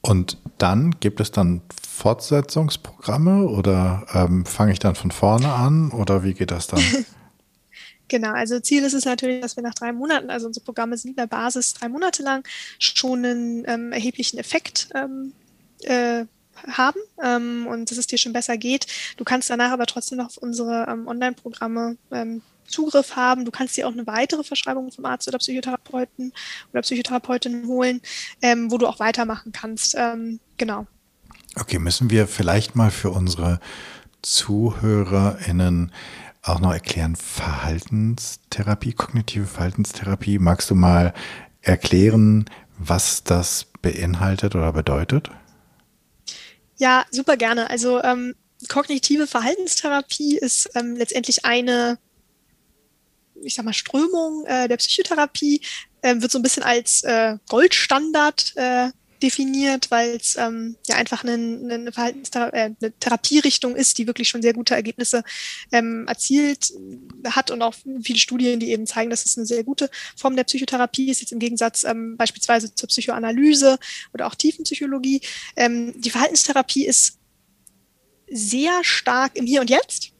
Und dann gibt es dann Fortsetzungsprogramme oder ähm, fange ich dann von vorne an oder wie geht das dann? [LAUGHS] Genau, also Ziel ist es natürlich, dass wir nach drei Monaten, also unsere Programme sind in der Basis drei Monate lang, schon einen ähm, erheblichen Effekt ähm, äh, haben ähm, und dass es dir schon besser geht. Du kannst danach aber trotzdem noch auf unsere ähm, Online-Programme ähm, Zugriff haben. Du kannst dir auch eine weitere Verschreibung vom Arzt oder Psychotherapeuten oder Psychotherapeutin holen, ähm, wo du auch weitermachen kannst. Ähm, genau. Okay, müssen wir vielleicht mal für unsere ZuhörerInnen auch noch erklären, Verhaltenstherapie, kognitive Verhaltenstherapie. Magst du mal erklären, was das beinhaltet oder bedeutet? Ja, super gerne. Also ähm, kognitive Verhaltenstherapie ist ähm, letztendlich eine, ich sag mal, Strömung äh, der Psychotherapie, äh, wird so ein bisschen als äh, Goldstandard äh, definiert, weil es ähm, ja einfach eine, eine, Verhaltensthera äh, eine Therapierichtung ist, die wirklich schon sehr gute Ergebnisse ähm, erzielt hat und auch viele Studien, die eben zeigen, dass es eine sehr gute Form der Psychotherapie ist, jetzt im Gegensatz ähm, beispielsweise zur Psychoanalyse oder auch Tiefenpsychologie. Ähm, die Verhaltenstherapie ist sehr stark im Hier und Jetzt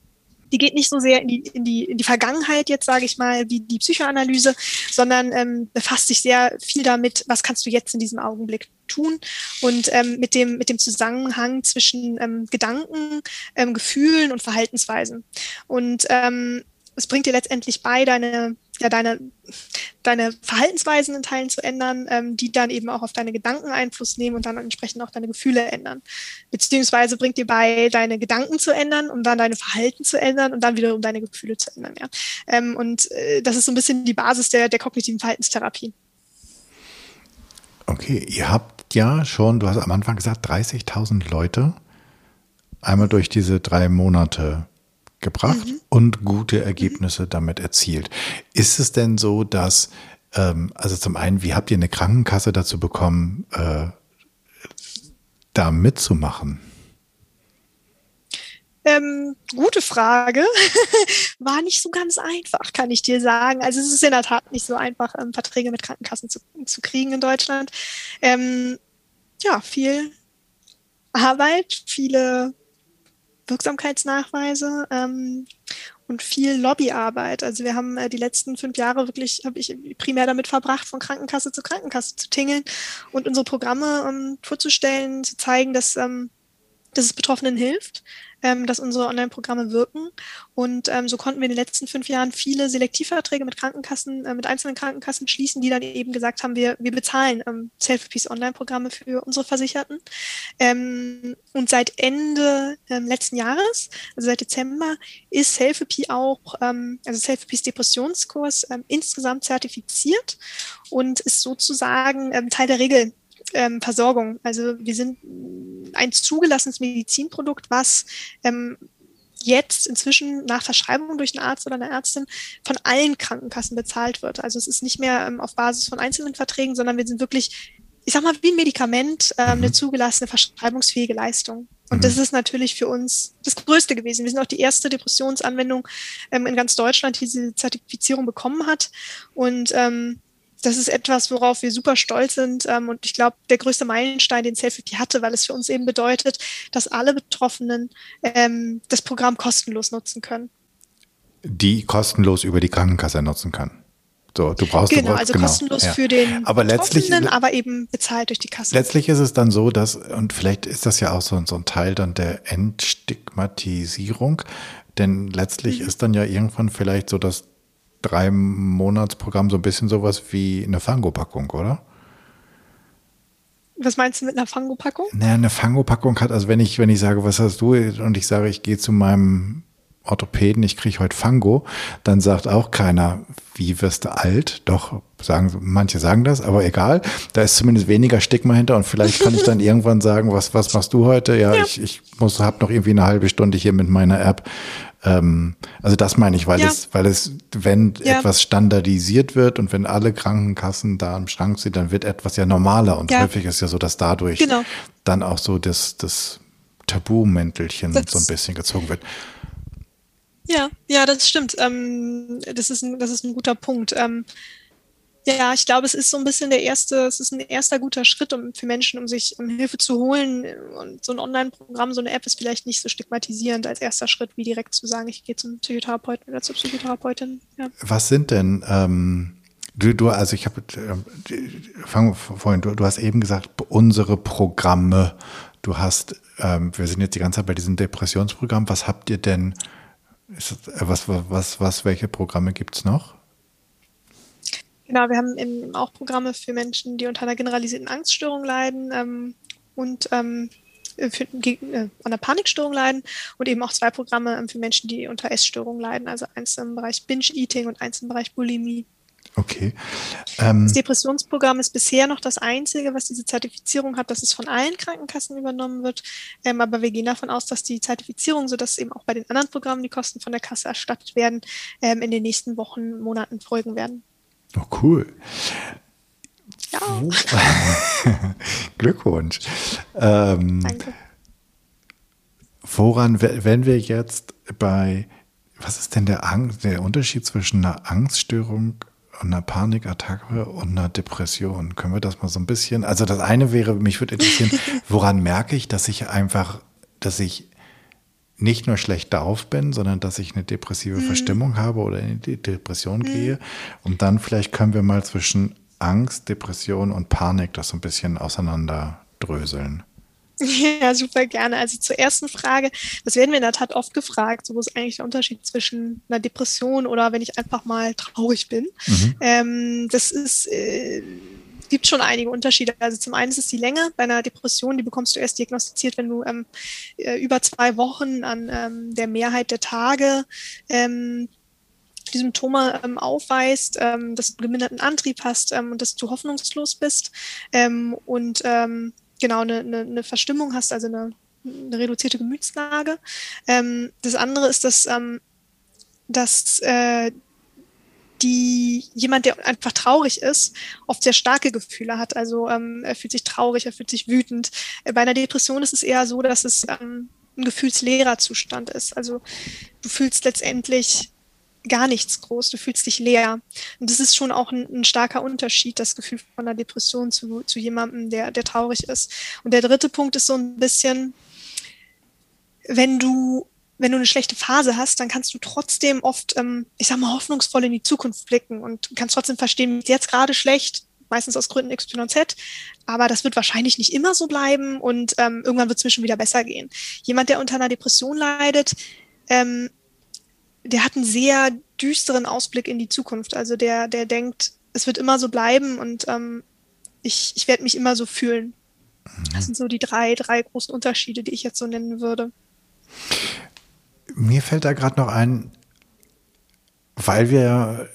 die geht nicht so sehr in die, in die, in die Vergangenheit jetzt, sage ich mal, wie die Psychoanalyse, sondern ähm, befasst sich sehr viel damit, was kannst du jetzt in diesem Augenblick tun und ähm, mit, dem, mit dem Zusammenhang zwischen ähm, Gedanken, ähm, Gefühlen und Verhaltensweisen. Und ähm, es bringt dir letztendlich bei, deine, ja, deine, deine Verhaltensweisen in Teilen zu ändern, ähm, die dann eben auch auf deine Gedanken Einfluss nehmen und dann entsprechend auch deine Gefühle ändern. Beziehungsweise bringt dir bei, deine Gedanken zu ändern, um dann deine Verhalten zu ändern und dann wiederum deine Gefühle zu ändern. Ja. Ähm, und äh, das ist so ein bisschen die Basis der, der kognitiven Verhaltenstherapie. Okay, ihr habt ja schon, du hast am Anfang gesagt, 30.000 Leute einmal durch diese drei Monate gebracht mhm. und gute Ergebnisse mhm. damit erzielt. Ist es denn so, dass, ähm, also zum einen, wie habt ihr eine Krankenkasse dazu bekommen, äh, da mitzumachen? Ähm, gute Frage. [LAUGHS] War nicht so ganz einfach, kann ich dir sagen. Also es ist in der Tat nicht so einfach, ähm, Verträge mit Krankenkassen zu, zu kriegen in Deutschland. Ähm, ja, viel Arbeit, viele Wirksamkeitsnachweise ähm, und viel Lobbyarbeit. Also wir haben äh, die letzten fünf Jahre wirklich, habe ich primär damit verbracht, von Krankenkasse zu Krankenkasse zu tingeln und unsere Programme ähm, vorzustellen, zu zeigen, dass, ähm, dass es Betroffenen hilft, ähm, dass unsere Online-Programme wirken. Und ähm, so konnten wir in den letzten fünf Jahren viele Selektivverträge mit Krankenkassen, äh, mit einzelnen Krankenkassen schließen, die dann eben gesagt haben, wir, wir bezahlen ähm, Self-Peace Online-Programme für unsere Versicherten. Ähm, und seit Ende ähm, letzten Jahres, also seit Dezember, ist Self-Peace auch, ähm, also Self-Peace Depressionskurs ähm, insgesamt zertifiziert und ist sozusagen Teil der Regel ähm, Versorgung. Also wir sind ein zugelassenes Medizinprodukt, was ähm, jetzt inzwischen nach Verschreibung durch einen Arzt oder eine Ärztin von allen Krankenkassen bezahlt wird. Also es ist nicht mehr ähm, auf Basis von einzelnen Verträgen, sondern wir sind wirklich, ich sag mal, wie ein Medikament, ähm, eine mhm. zugelassene verschreibungsfähige Leistung. Und mhm. das ist natürlich für uns das Größte gewesen. Wir sind auch die erste Depressionsanwendung ähm, in ganz Deutschland, die diese Zertifizierung bekommen hat. Und ähm, das ist etwas, worauf wir super stolz sind. Ähm, und ich glaube, der größte Meilenstein, den Selfie hatte, weil es für uns eben bedeutet, dass alle Betroffenen ähm, das Programm kostenlos nutzen können. Die kostenlos über die Krankenkasse nutzen kann. So, du brauchst genau, also genau, kostenlos ja. für den aber letztlich, aber eben bezahlt durch die Kasse. Letztlich ist es dann so, dass, und vielleicht ist das ja auch so, so ein Teil dann der Entstigmatisierung, denn letztlich mhm. ist dann ja irgendwann vielleicht so, dass drei Monatsprogramm so ein bisschen sowas wie eine Fango-Packung, oder? Was meinst du mit einer Fango-Packung? Naja, eine Fango-Packung hat, also wenn ich, wenn ich sage, was hast du, und ich sage, ich gehe zu meinem Orthopäden, ich kriege heute Fango, dann sagt auch keiner, wie wirst du alt? Doch, sagen, manche sagen das, aber egal. Da ist zumindest weniger Stigma hinter und vielleicht kann ich dann [LAUGHS] irgendwann sagen, was, was machst du heute? Ja, ja. ich, ich muss, hab noch irgendwie eine halbe Stunde hier mit meiner App ähm, also das meine ich, weil ja. es, weil es, wenn ja. etwas standardisiert wird und wenn alle Krankenkassen da im Schrank sind, dann wird etwas ja normaler und häufig ist ja so, dass dadurch genau. dann auch so das, das Tabu-Mäntelchen so ein bisschen gezogen wird. Ja, ja, das stimmt. Ähm, das, ist ein, das ist ein guter Punkt. Ähm, ja, ich glaube, es ist so ein bisschen der erste, es ist ein erster guter Schritt um, für Menschen, um sich um Hilfe zu holen. Und so ein Online-Programm, so eine App ist vielleicht nicht so stigmatisierend als erster Schritt, wie direkt zu sagen, ich gehe zum Psychotherapeuten oder zur Psychotherapeutin. Ja. Was sind denn ähm, Du, du, also ich habe, äh, fang vorhin, du, du hast eben gesagt, unsere Programme. Du hast, ähm, wir sind jetzt die ganze Zeit bei diesem Depressionsprogramm. Was habt ihr denn, ist, was, was, was, was, welche Programme gibt's noch? Genau, wir haben eben auch Programme für Menschen, die unter einer generalisierten Angststörung leiden ähm, und ähm, für, gegen, äh, an einer Panikstörung leiden und eben auch zwei Programme ähm, für Menschen, die unter Essstörungen leiden, also eins im Bereich Binge-Eating und eins im Bereich Bulimie. Okay. Ähm, das Depressionsprogramm ist bisher noch das einzige, was diese Zertifizierung hat, dass es von allen Krankenkassen übernommen wird. Ähm, aber wir gehen davon aus, dass die Zertifizierung, sodass eben auch bei den anderen Programmen die Kosten von der Kasse erstattet werden, ähm, in den nächsten Wochen, Monaten folgen werden. Oh, cool. Ja. [LAUGHS] Glückwunsch. Ähm, Danke. Woran, wenn wir jetzt bei, was ist denn der, Angst, der Unterschied zwischen einer Angststörung und einer Panikattacke und einer Depression? Können wir das mal so ein bisschen? Also das eine wäre, mich würde interessieren, [LAUGHS] woran merke ich, dass ich einfach, dass ich nicht nur schlecht drauf bin, sondern dass ich eine depressive mhm. Verstimmung habe oder in die Depression mhm. gehe. Und dann vielleicht können wir mal zwischen Angst, Depression und Panik das so ein bisschen auseinanderdröseln. [LAUGHS] Ja, super gerne. Also zur ersten Frage, das werden wir in der Tat oft gefragt, so wo ist eigentlich der Unterschied zwischen einer Depression oder wenn ich einfach mal traurig bin. Mhm. Ähm, das ist äh, gibt schon einige Unterschiede. Also zum einen ist es die Länge. Bei einer Depression, die bekommst du erst diagnostiziert, wenn du ähm, äh, über zwei Wochen an ähm, der Mehrheit der Tage ähm, die Symptome ähm, aufweist, ähm, dass du geminderten Antrieb hast ähm, und dass du hoffnungslos bist ähm, und ähm, genau eine, eine, eine Verstimmung hast, also eine, eine reduzierte Gemütslage. Ähm, das andere ist, dass, dass äh, die jemand, der einfach traurig ist, oft sehr starke Gefühle hat. Also ähm, er fühlt sich traurig, er fühlt sich wütend. Äh, bei einer Depression ist es eher so, dass es ähm, ein gefühlsleerer Zustand ist. Also du fühlst letztendlich gar nichts groß, du fühlst dich leer. Und das ist schon auch ein, ein, starker Unterschied, das Gefühl von einer Depression zu, zu jemandem, der, der traurig ist. Und der dritte Punkt ist so ein bisschen, wenn du, wenn du eine schlechte Phase hast, dann kannst du trotzdem oft, ähm, ich sag mal, hoffnungsvoll in die Zukunft blicken und kannst trotzdem verstehen, jetzt gerade schlecht, meistens aus Gründen X, Y und Z, aber das wird wahrscheinlich nicht immer so bleiben und ähm, irgendwann wird es mir schon wieder besser gehen. Jemand, der unter einer Depression leidet, ähm, der hat einen sehr düsteren Ausblick in die Zukunft. Also der, der denkt, es wird immer so bleiben und ähm, ich, ich werde mich immer so fühlen. Das sind so die drei, drei großen Unterschiede, die ich jetzt so nennen würde. Mir fällt da gerade noch ein, weil wir,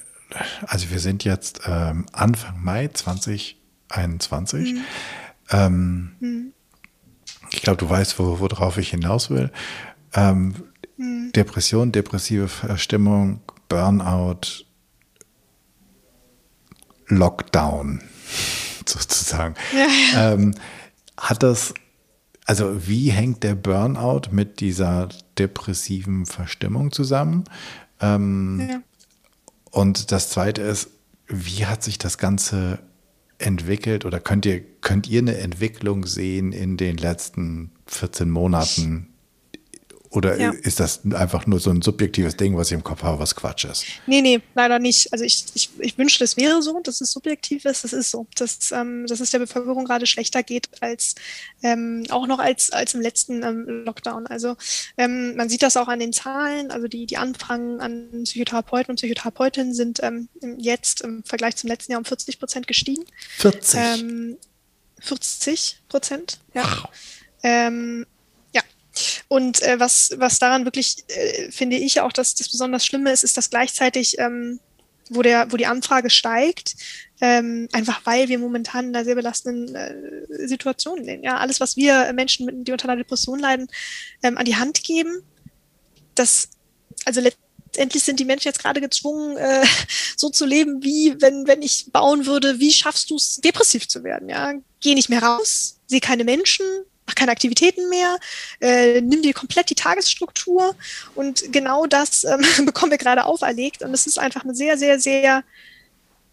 also wir sind jetzt ähm, Anfang Mai 2021. Mhm. Ähm, mhm. Ich glaube, du weißt, wo, worauf ich hinaus will. Ähm, Mhm. Depression, depressive Verstimmung, Burnout, Lockdown [LAUGHS] sozusagen. Ja, ja. Ähm, hat das, also wie hängt der Burnout mit dieser depressiven Verstimmung zusammen? Ähm, ja. Und das Zweite ist, wie hat sich das Ganze entwickelt oder könnt ihr, könnt ihr eine Entwicklung sehen in den letzten 14 Monaten oder ja. ist das einfach nur so ein subjektives Ding, was ich im Kopf habe, was Quatsch ist? Nee, nee, leider nicht. Also ich, ich, ich wünschte, es wäre so, dass es subjektiv ist. Das ist so, dass, ähm, dass es der Bevölkerung gerade schlechter geht als ähm, auch noch als, als im letzten ähm, Lockdown. Also ähm, man sieht das auch an den Zahlen. Also die, die Anfragen an Psychotherapeuten und Psychotherapeutinnen sind ähm, jetzt im Vergleich zum letzten Jahr um 40 Prozent gestiegen. 40? 40 ähm, Prozent, ja. Wow. Ähm, und äh, was, was daran wirklich, äh, finde ich auch, dass das besonders Schlimme ist, ist, dass gleichzeitig, ähm, wo, der, wo die Anfrage steigt, ähm, einfach weil wir momentan in einer sehr belastenden äh, Situation sind. Ja, alles, was wir Menschen, die unter einer Depression leiden, ähm, an die Hand geben, das, also letztendlich sind die Menschen jetzt gerade gezwungen, äh, [LAUGHS] so zu leben, wie wenn, wenn ich bauen würde, wie schaffst du es, depressiv zu werden? Ja, geh nicht mehr raus, sehe keine Menschen, mach keine Aktivitäten mehr, äh, nimm dir komplett die Tagesstruktur und genau das ähm, [LAUGHS] bekommen wir gerade auferlegt und es ist einfach eine sehr, sehr, sehr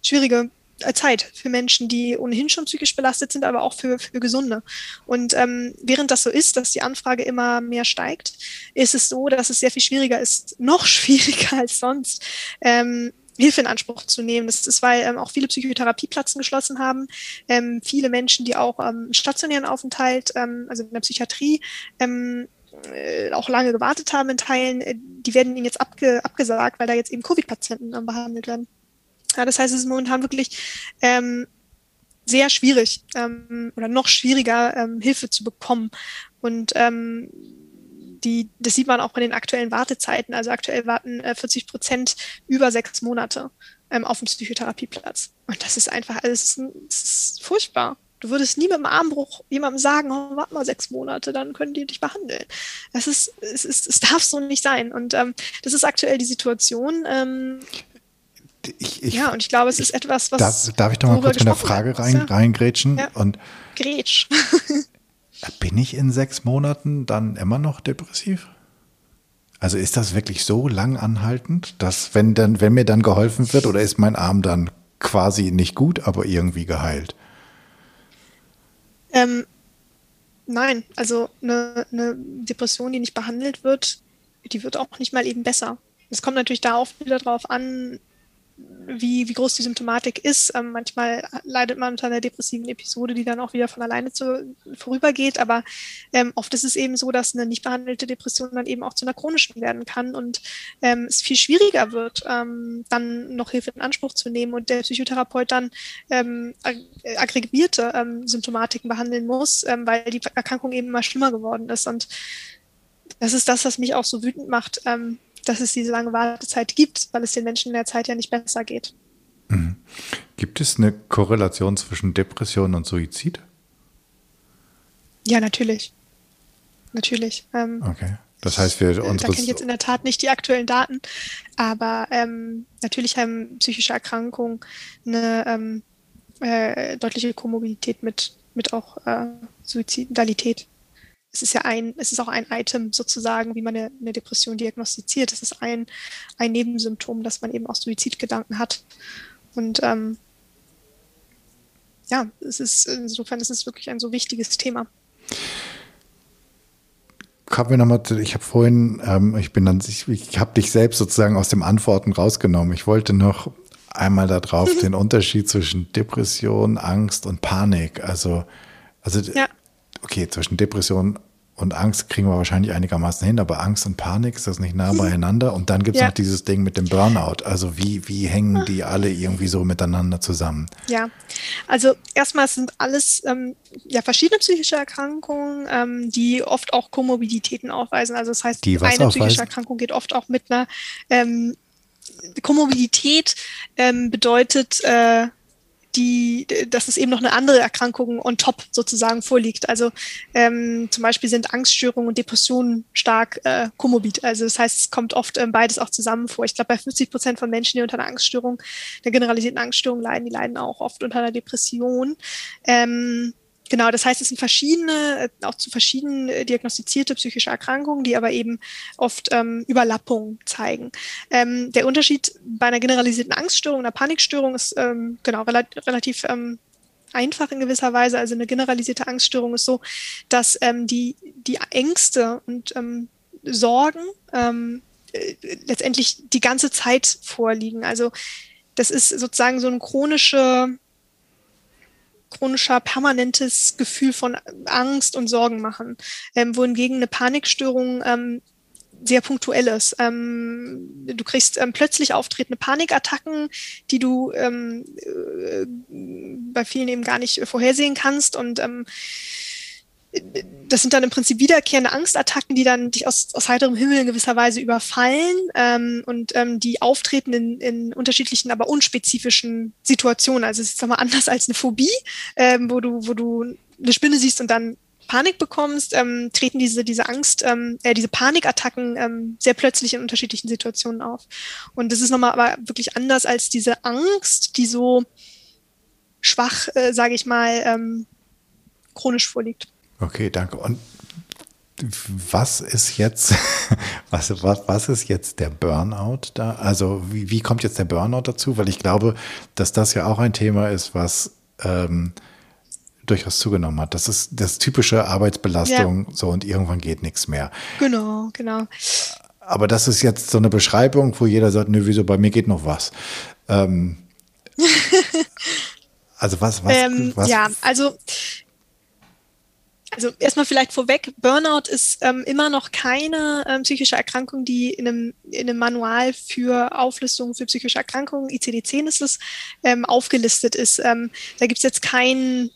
schwierige äh, Zeit für Menschen, die ohnehin schon psychisch belastet sind, aber auch für, für Gesunde. Und ähm, während das so ist, dass die Anfrage immer mehr steigt, ist es so, dass es sehr viel schwieriger ist, [LAUGHS] noch schwieriger als sonst, ähm, Hilfe in Anspruch zu nehmen. Das ist, weil ähm, auch viele Psychotherapieplatzen geschlossen haben. Ähm, viele Menschen, die auch ähm, stationären Aufenthalt, ähm, also in der Psychiatrie, ähm, äh, auch lange gewartet haben in Teilen, äh, die werden ihnen jetzt abge abgesagt, weil da jetzt eben Covid-Patienten behandelt werden. Ja, das heißt, es ist momentan wirklich ähm, sehr schwierig ähm, oder noch schwieriger, ähm, Hilfe zu bekommen. Und ähm, die, das sieht man auch bei den aktuellen Wartezeiten. Also aktuell warten äh, 40 Prozent über sechs Monate ähm, auf dem Psychotherapieplatz. Und das ist einfach, also es ist, es ist furchtbar. Du würdest nie mit dem Armbruch jemandem sagen, oh, warte mal sechs Monate, dann können die dich behandeln. Das ist, es ist, es darf so nicht sein. Und ähm, das ist aktuell die Situation. Ähm, ich, ich, ja, und ich glaube, es ist etwas, was. Darf, darf ich doch mal kurz mit einer Frage rein, ja. reingrätschen? Ja. Und Grätsch. [LAUGHS] bin ich in sechs Monaten dann immer noch depressiv? Also ist das wirklich so lang anhaltend, dass wenn dann, wenn mir dann geholfen wird, oder ist mein Arm dann quasi nicht gut, aber irgendwie geheilt? Ähm, nein, also eine, eine Depression, die nicht behandelt wird, die wird auch nicht mal eben besser. Es kommt natürlich da auch wieder drauf an, wie, wie groß die Symptomatik ist. Ähm, manchmal leidet man unter einer depressiven Episode, die dann auch wieder von alleine zu, vorübergeht. Aber ähm, oft ist es eben so, dass eine nicht behandelte Depression dann eben auch zu einer chronischen werden kann und ähm, es viel schwieriger wird, ähm, dann noch Hilfe in Anspruch zu nehmen und der Psychotherapeut dann ähm, aggregierte ähm, Symptomatiken behandeln muss, weil die Erkrankung eben immer schlimmer geworden ist. Und das ist das, was mich auch so wütend macht. Ähm, dass es diese lange Wartezeit gibt, weil es den Menschen in der Zeit ja nicht besser geht. Mhm. Gibt es eine Korrelation zwischen Depression und Suizid? Ja, natürlich. Natürlich. Ähm, okay. Das heißt, wir unsere. Da kenne ich jetzt in der Tat nicht die aktuellen Daten, aber ähm, natürlich haben psychische Erkrankungen eine ähm, äh, deutliche Komorbidität mit, mit auch äh, Suizidalität es ist ja ein, es ist auch ein Item sozusagen, wie man eine, eine Depression diagnostiziert. Es ist ein, ein Nebensymptom, dass man eben auch Suizidgedanken hat. Und ähm, ja, es ist insofern ist es wirklich ein so wichtiges Thema. Kommen wir nochmal, ich habe vorhin, ähm, ich bin dann, ich, ich habe dich selbst sozusagen aus dem Antworten rausgenommen. Ich wollte noch einmal darauf den Unterschied zwischen Depression, Angst und Panik. Also, also ja okay, zwischen Depression und Angst kriegen wir wahrscheinlich einigermaßen hin, aber Angst und Panik ist das nicht nah beieinander. Und dann gibt es ja. noch dieses Ding mit dem Burnout. Also wie, wie hängen die alle irgendwie so miteinander zusammen? Ja, also erstmal sind alles ähm, ja, verschiedene psychische Erkrankungen, ähm, die oft auch Komorbiditäten aufweisen. Also das heißt, die eine aufweisen? psychische Erkrankung geht oft auch mit einer ähm, Komorbidität ähm, bedeutet äh, die, dass es eben noch eine andere Erkrankung on top sozusagen vorliegt. Also ähm, zum Beispiel sind Angststörungen und Depressionen stark äh, komorbid. Also das heißt, es kommt oft ähm, beides auch zusammen vor. Ich glaube, bei 50 Prozent von Menschen, die unter einer Angststörung, der generalisierten Angststörung leiden, die leiden auch oft unter einer Depression. Ähm, Genau, das heißt, es sind verschiedene, auch zu verschiedenen äh, diagnostizierte psychische Erkrankungen, die aber eben oft ähm, Überlappungen zeigen. Ähm, der Unterschied bei einer generalisierten Angststörung, einer Panikstörung ist ähm, genau relativ, relativ ähm, einfach in gewisser Weise. Also eine generalisierte Angststörung ist so, dass ähm, die, die Ängste und ähm, Sorgen äh, letztendlich die ganze Zeit vorliegen. Also das ist sozusagen so eine chronische chronischer, permanentes Gefühl von Angst und Sorgen machen, ähm, wohingegen eine Panikstörung ähm, sehr punktuell ist. Ähm, du kriegst ähm, plötzlich auftretende Panikattacken, die du ähm, äh, bei vielen eben gar nicht vorhersehen kannst und ähm, das sind dann im Prinzip wiederkehrende Angstattacken, die dann dich aus, aus heiterem Himmel in gewisser Weise überfallen ähm, und ähm, die auftreten in, in unterschiedlichen, aber unspezifischen Situationen. Also es ist mal anders als eine Phobie, ähm, wo du, wo du eine Spinne siehst und dann Panik bekommst, ähm, treten diese, diese Angst, ähm, äh, diese Panikattacken ähm, sehr plötzlich in unterschiedlichen Situationen auf. Und das ist nochmal aber wirklich anders als diese Angst, die so schwach, äh, sage ich mal, ähm, chronisch vorliegt. Okay, danke. Und was ist jetzt, [LAUGHS] was, was, was ist jetzt der Burnout da? Also wie, wie kommt jetzt der Burnout dazu? Weil ich glaube, dass das ja auch ein Thema ist, was ähm, durchaus zugenommen hat. Das ist das typische Arbeitsbelastung, ja. so und irgendwann geht nichts mehr. Genau, genau. Aber das ist jetzt so eine Beschreibung, wo jeder sagt, nö, wieso, bei mir geht noch was. Ähm, [LAUGHS] also was, was, ähm, was? Ja, also also erstmal vielleicht vorweg, Burnout ist ähm, immer noch keine ähm, psychische Erkrankung, die in einem, in einem Manual für Auflistungen für psychische Erkrankungen, ICD-10 ist es, ähm, aufgelistet ist. Ähm, da gibt es jetzt kein,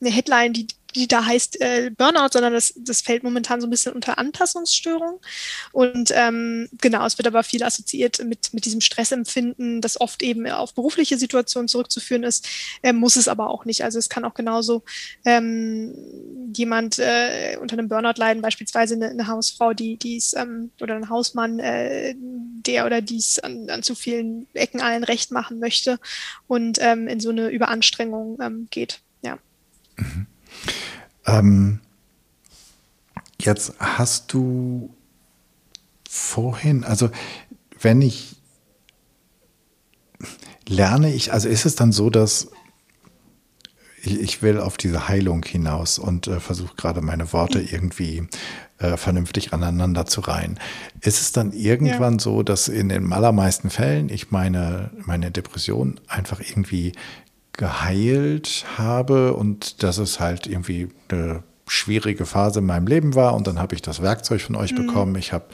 eine Headline, die die da heißt äh, Burnout, sondern das, das fällt momentan so ein bisschen unter Anpassungsstörung. Und ähm, genau, es wird aber viel assoziiert mit, mit diesem Stressempfinden, das oft eben auf berufliche Situationen zurückzuführen ist, äh, muss es aber auch nicht. Also es kann auch genauso ähm, jemand äh, unter einem Burnout leiden, beispielsweise eine, eine Hausfrau, die dies ähm, oder ein Hausmann, äh, der oder dies an, an zu vielen Ecken allen recht machen möchte und ähm, in so eine Überanstrengung ähm, geht. Ja. Mhm. Ähm, jetzt hast du vorhin, also wenn ich lerne ich, also ist es dann so, dass ich, ich will auf diese Heilung hinaus und äh, versuche gerade meine Worte irgendwie äh, vernünftig aneinander zu reihen. Ist es dann irgendwann ja. so, dass in den allermeisten Fällen ich meine, meine Depression einfach irgendwie geheilt habe und dass es halt irgendwie eine schwierige Phase in meinem Leben war und dann habe ich das Werkzeug von euch mhm. bekommen. Ich habe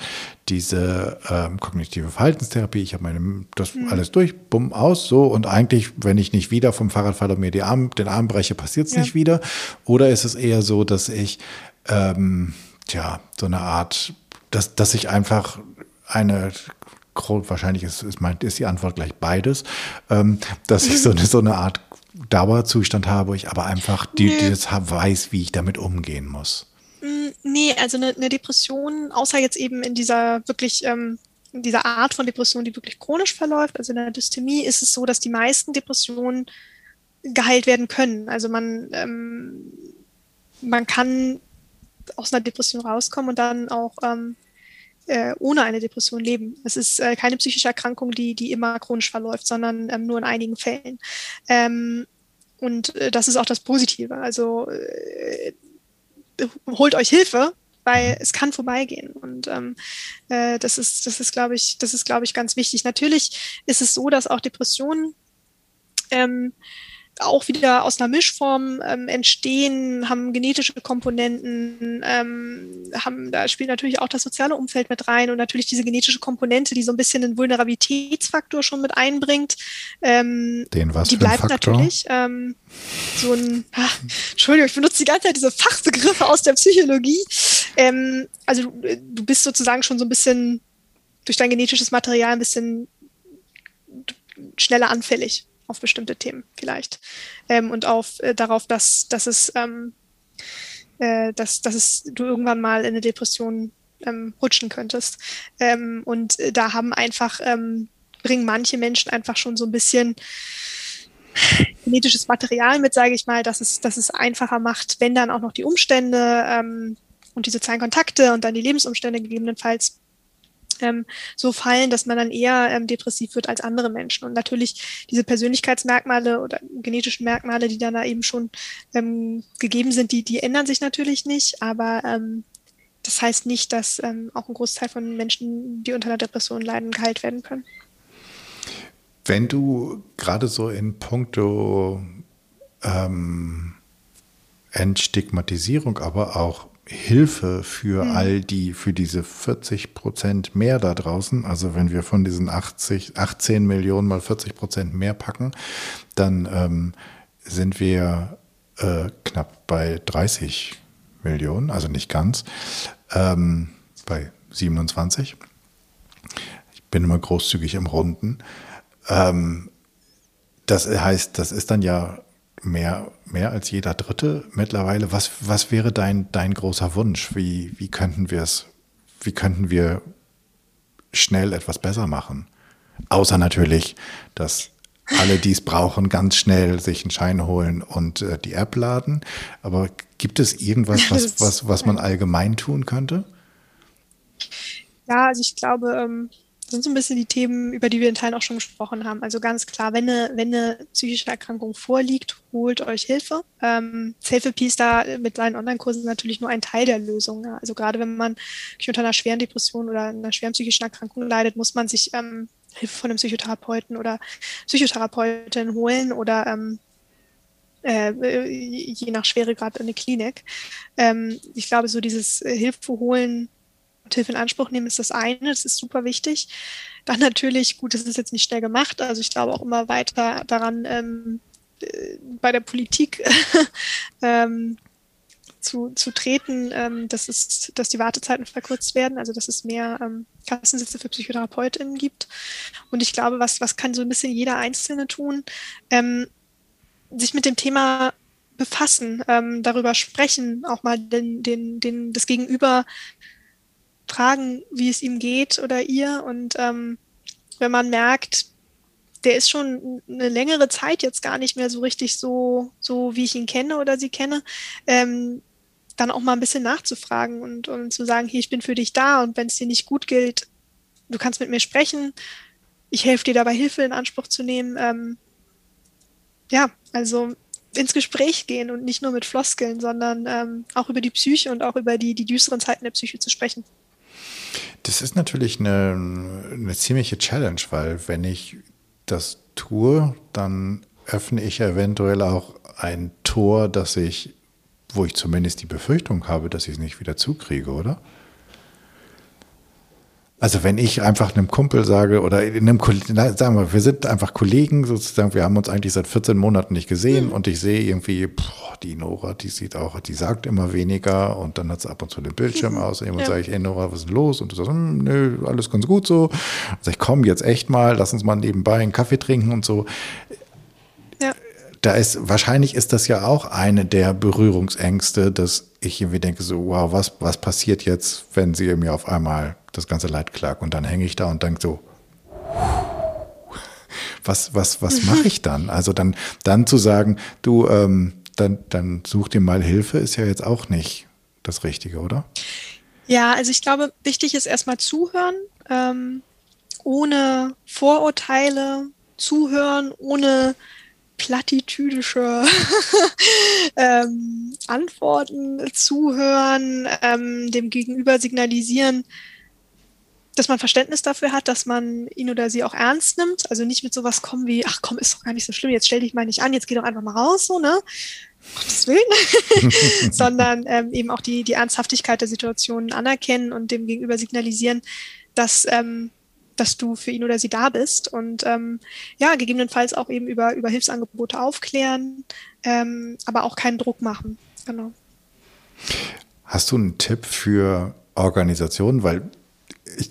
diese ähm, kognitive Verhaltenstherapie, ich habe meine das mhm. alles durch, bumm aus so und eigentlich, wenn ich nicht wieder vom Fahrrad falle und mir die Arm, den Arm breche, passiert es ja. nicht wieder. Oder ist es eher so, dass ich ähm, tja so eine Art, dass dass ich einfach eine wahrscheinlich ist, ist, ist die Antwort gleich beides, ähm, dass ich so eine, so eine Art Dauerzustand habe, wo ich aber einfach die, nee. das weiß, wie ich damit umgehen muss. Mm, nee, also eine, eine Depression, außer jetzt eben in dieser wirklich ähm, in dieser Art von Depression, die wirklich chronisch verläuft, also in der Dystemie, ist es so, dass die meisten Depressionen geheilt werden können. Also man, ähm, man kann aus einer Depression rauskommen und dann auch ähm, äh, ohne eine Depression leben. Es ist äh, keine psychische Erkrankung, die, die immer chronisch verläuft, sondern ähm, nur in einigen Fällen. Ähm, und äh, das ist auch das Positive. Also äh, holt euch Hilfe, weil es kann vorbeigehen. Und ähm, äh, das ist, das ist, glaube ich, das ich, ganz wichtig. Natürlich ist es so, dass auch Depressionen ähm, auch wieder aus einer Mischform ähm, entstehen, haben genetische Komponenten, ähm, haben, da spielt natürlich auch das soziale Umfeld mit rein und natürlich diese genetische Komponente, die so ein bisschen einen Vulnerabilitätsfaktor schon mit einbringt. Ähm, Den was Die bleibt natürlich. Ähm, so ein, ach, Entschuldigung, ich benutze die ganze Zeit diese Fachbegriffe aus der Psychologie. Ähm, also du, du bist sozusagen schon so ein bisschen durch dein genetisches Material ein bisschen schneller anfällig auf bestimmte Themen vielleicht ähm, und auf äh, darauf, dass, dass es ähm, äh, dass, dass es du irgendwann mal in eine Depression ähm, rutschen könntest. Ähm, und äh, da haben einfach ähm, bringen manche Menschen einfach schon so ein bisschen genetisches Material mit, sage ich mal, dass es, dass es einfacher macht, wenn dann auch noch die Umstände ähm, und die sozialen Kontakte und dann die Lebensumstände gegebenenfalls ähm, so fallen, dass man dann eher ähm, depressiv wird als andere Menschen. Und natürlich diese Persönlichkeitsmerkmale oder genetischen Merkmale, die dann da eben schon ähm, gegeben sind, die, die ändern sich natürlich nicht, aber ähm, das heißt nicht, dass ähm, auch ein Großteil von Menschen, die unter einer Depression leiden, geheilt werden können. Wenn du gerade so in puncto ähm, Entstigmatisierung, aber auch Hilfe für mhm. all die, für diese 40 Prozent mehr da draußen. Also wenn wir von diesen 80, 18 Millionen mal 40 Prozent mehr packen, dann ähm, sind wir äh, knapp bei 30 Millionen, also nicht ganz, ähm, bei 27. Ich bin immer großzügig im Runden. Ähm, das heißt, das ist dann ja mehr, mehr als jeder Dritte mittlerweile. Was, was wäre dein, dein großer Wunsch? Wie, wie könnten wir es, wie könnten wir schnell etwas besser machen? Außer natürlich, dass alle, die es brauchen, ganz schnell sich einen Schein holen und äh, die App laden. Aber gibt es irgendwas, [LAUGHS] was, was, was man allgemein tun könnte? Ja, also ich glaube, ähm, sind so ein bisschen die Themen, über die wir in Teilen auch schon gesprochen haben. Also ganz klar, wenn eine, wenn eine psychische Erkrankung vorliegt, holt euch Hilfe. Ähm, Selfie ist da mit seinen Online-Kursen natürlich nur ein Teil der Lösung. Ja. Also gerade wenn man unter einer schweren Depression oder einer schweren psychischen Erkrankung leidet, muss man sich ähm, Hilfe von einem Psychotherapeuten oder Psychotherapeutin holen oder ähm, äh, je nach Schweregrad in eine Klinik. Ähm, ich glaube, so dieses Hilfe holen und Hilfe in Anspruch nehmen ist das eine, das ist super wichtig. Dann natürlich, gut, das ist jetzt nicht schnell gemacht, also ich glaube auch immer weiter daran, ähm, äh, bei der Politik [LAUGHS] ähm, zu, zu treten, ähm, dass, es, dass die Wartezeiten verkürzt werden, also dass es mehr ähm, Kassensitze für PsychotherapeutInnen gibt. Und ich glaube, was, was kann so ein bisschen jeder Einzelne tun? Ähm, sich mit dem Thema befassen, ähm, darüber sprechen, auch mal den, den, den, das Gegenüber fragen, wie es ihm geht oder ihr. Und ähm, wenn man merkt, der ist schon eine längere Zeit jetzt gar nicht mehr so richtig so, so wie ich ihn kenne oder sie kenne, ähm, dann auch mal ein bisschen nachzufragen und, und zu sagen, hier, ich bin für dich da und wenn es dir nicht gut gilt, du kannst mit mir sprechen, ich helfe dir dabei, Hilfe in Anspruch zu nehmen. Ähm, ja, also ins Gespräch gehen und nicht nur mit Floskeln, sondern ähm, auch über die Psyche und auch über die, die düsteren Zeiten der Psyche zu sprechen. Das ist natürlich eine, eine ziemliche Challenge, weil wenn ich das tue, dann öffne ich eventuell auch ein Tor, dass ich, wo ich zumindest die Befürchtung habe, dass ich es nicht wieder zukriege, oder? Also wenn ich einfach einem Kumpel sage oder in einem sagen wir, wir sind einfach Kollegen sozusagen, wir haben uns eigentlich seit 14 Monaten nicht gesehen mhm. und ich sehe irgendwie, boah, die Nora, die sieht auch, die sagt immer weniger und dann hat sie ab und zu den Bildschirm mhm. aus und ja. sage ich, ey Nora, was ist denn los? Und du sagst, hm, nö, alles ganz gut so. Und sag ich, komm jetzt echt mal, lass uns mal nebenbei einen Kaffee trinken und so. Da ist, wahrscheinlich ist das ja auch eine der Berührungsängste, dass ich irgendwie denke so, wow, was, was passiert jetzt, wenn sie mir auf einmal das ganze Leid klagt. Und dann hänge ich da und denke so, was, was, was mache ich dann? Also dann, dann zu sagen, du, ähm, dann, dann such dir mal Hilfe, ist ja jetzt auch nicht das Richtige, oder? Ja, also ich glaube, wichtig ist erstmal zuhören, ähm, ohne Vorurteile, zuhören, ohne plattitüdische [LAUGHS] ähm, Antworten zuhören, ähm, dem Gegenüber signalisieren, dass man Verständnis dafür hat, dass man ihn oder sie auch ernst nimmt. Also nicht mit sowas kommen wie, ach komm, ist doch gar nicht so schlimm, jetzt stell dich mal nicht an, jetzt geh doch einfach mal raus, so, ne? Gottes Willen, [LAUGHS] sondern ähm, eben auch die, die Ernsthaftigkeit der Situation anerkennen und dem gegenüber signalisieren, dass, ähm, dass du für ihn oder sie da bist und ähm, ja, gegebenenfalls auch eben über, über Hilfsangebote aufklären, ähm, aber auch keinen Druck machen. Genau. Hast du einen Tipp für Organisationen? Weil ich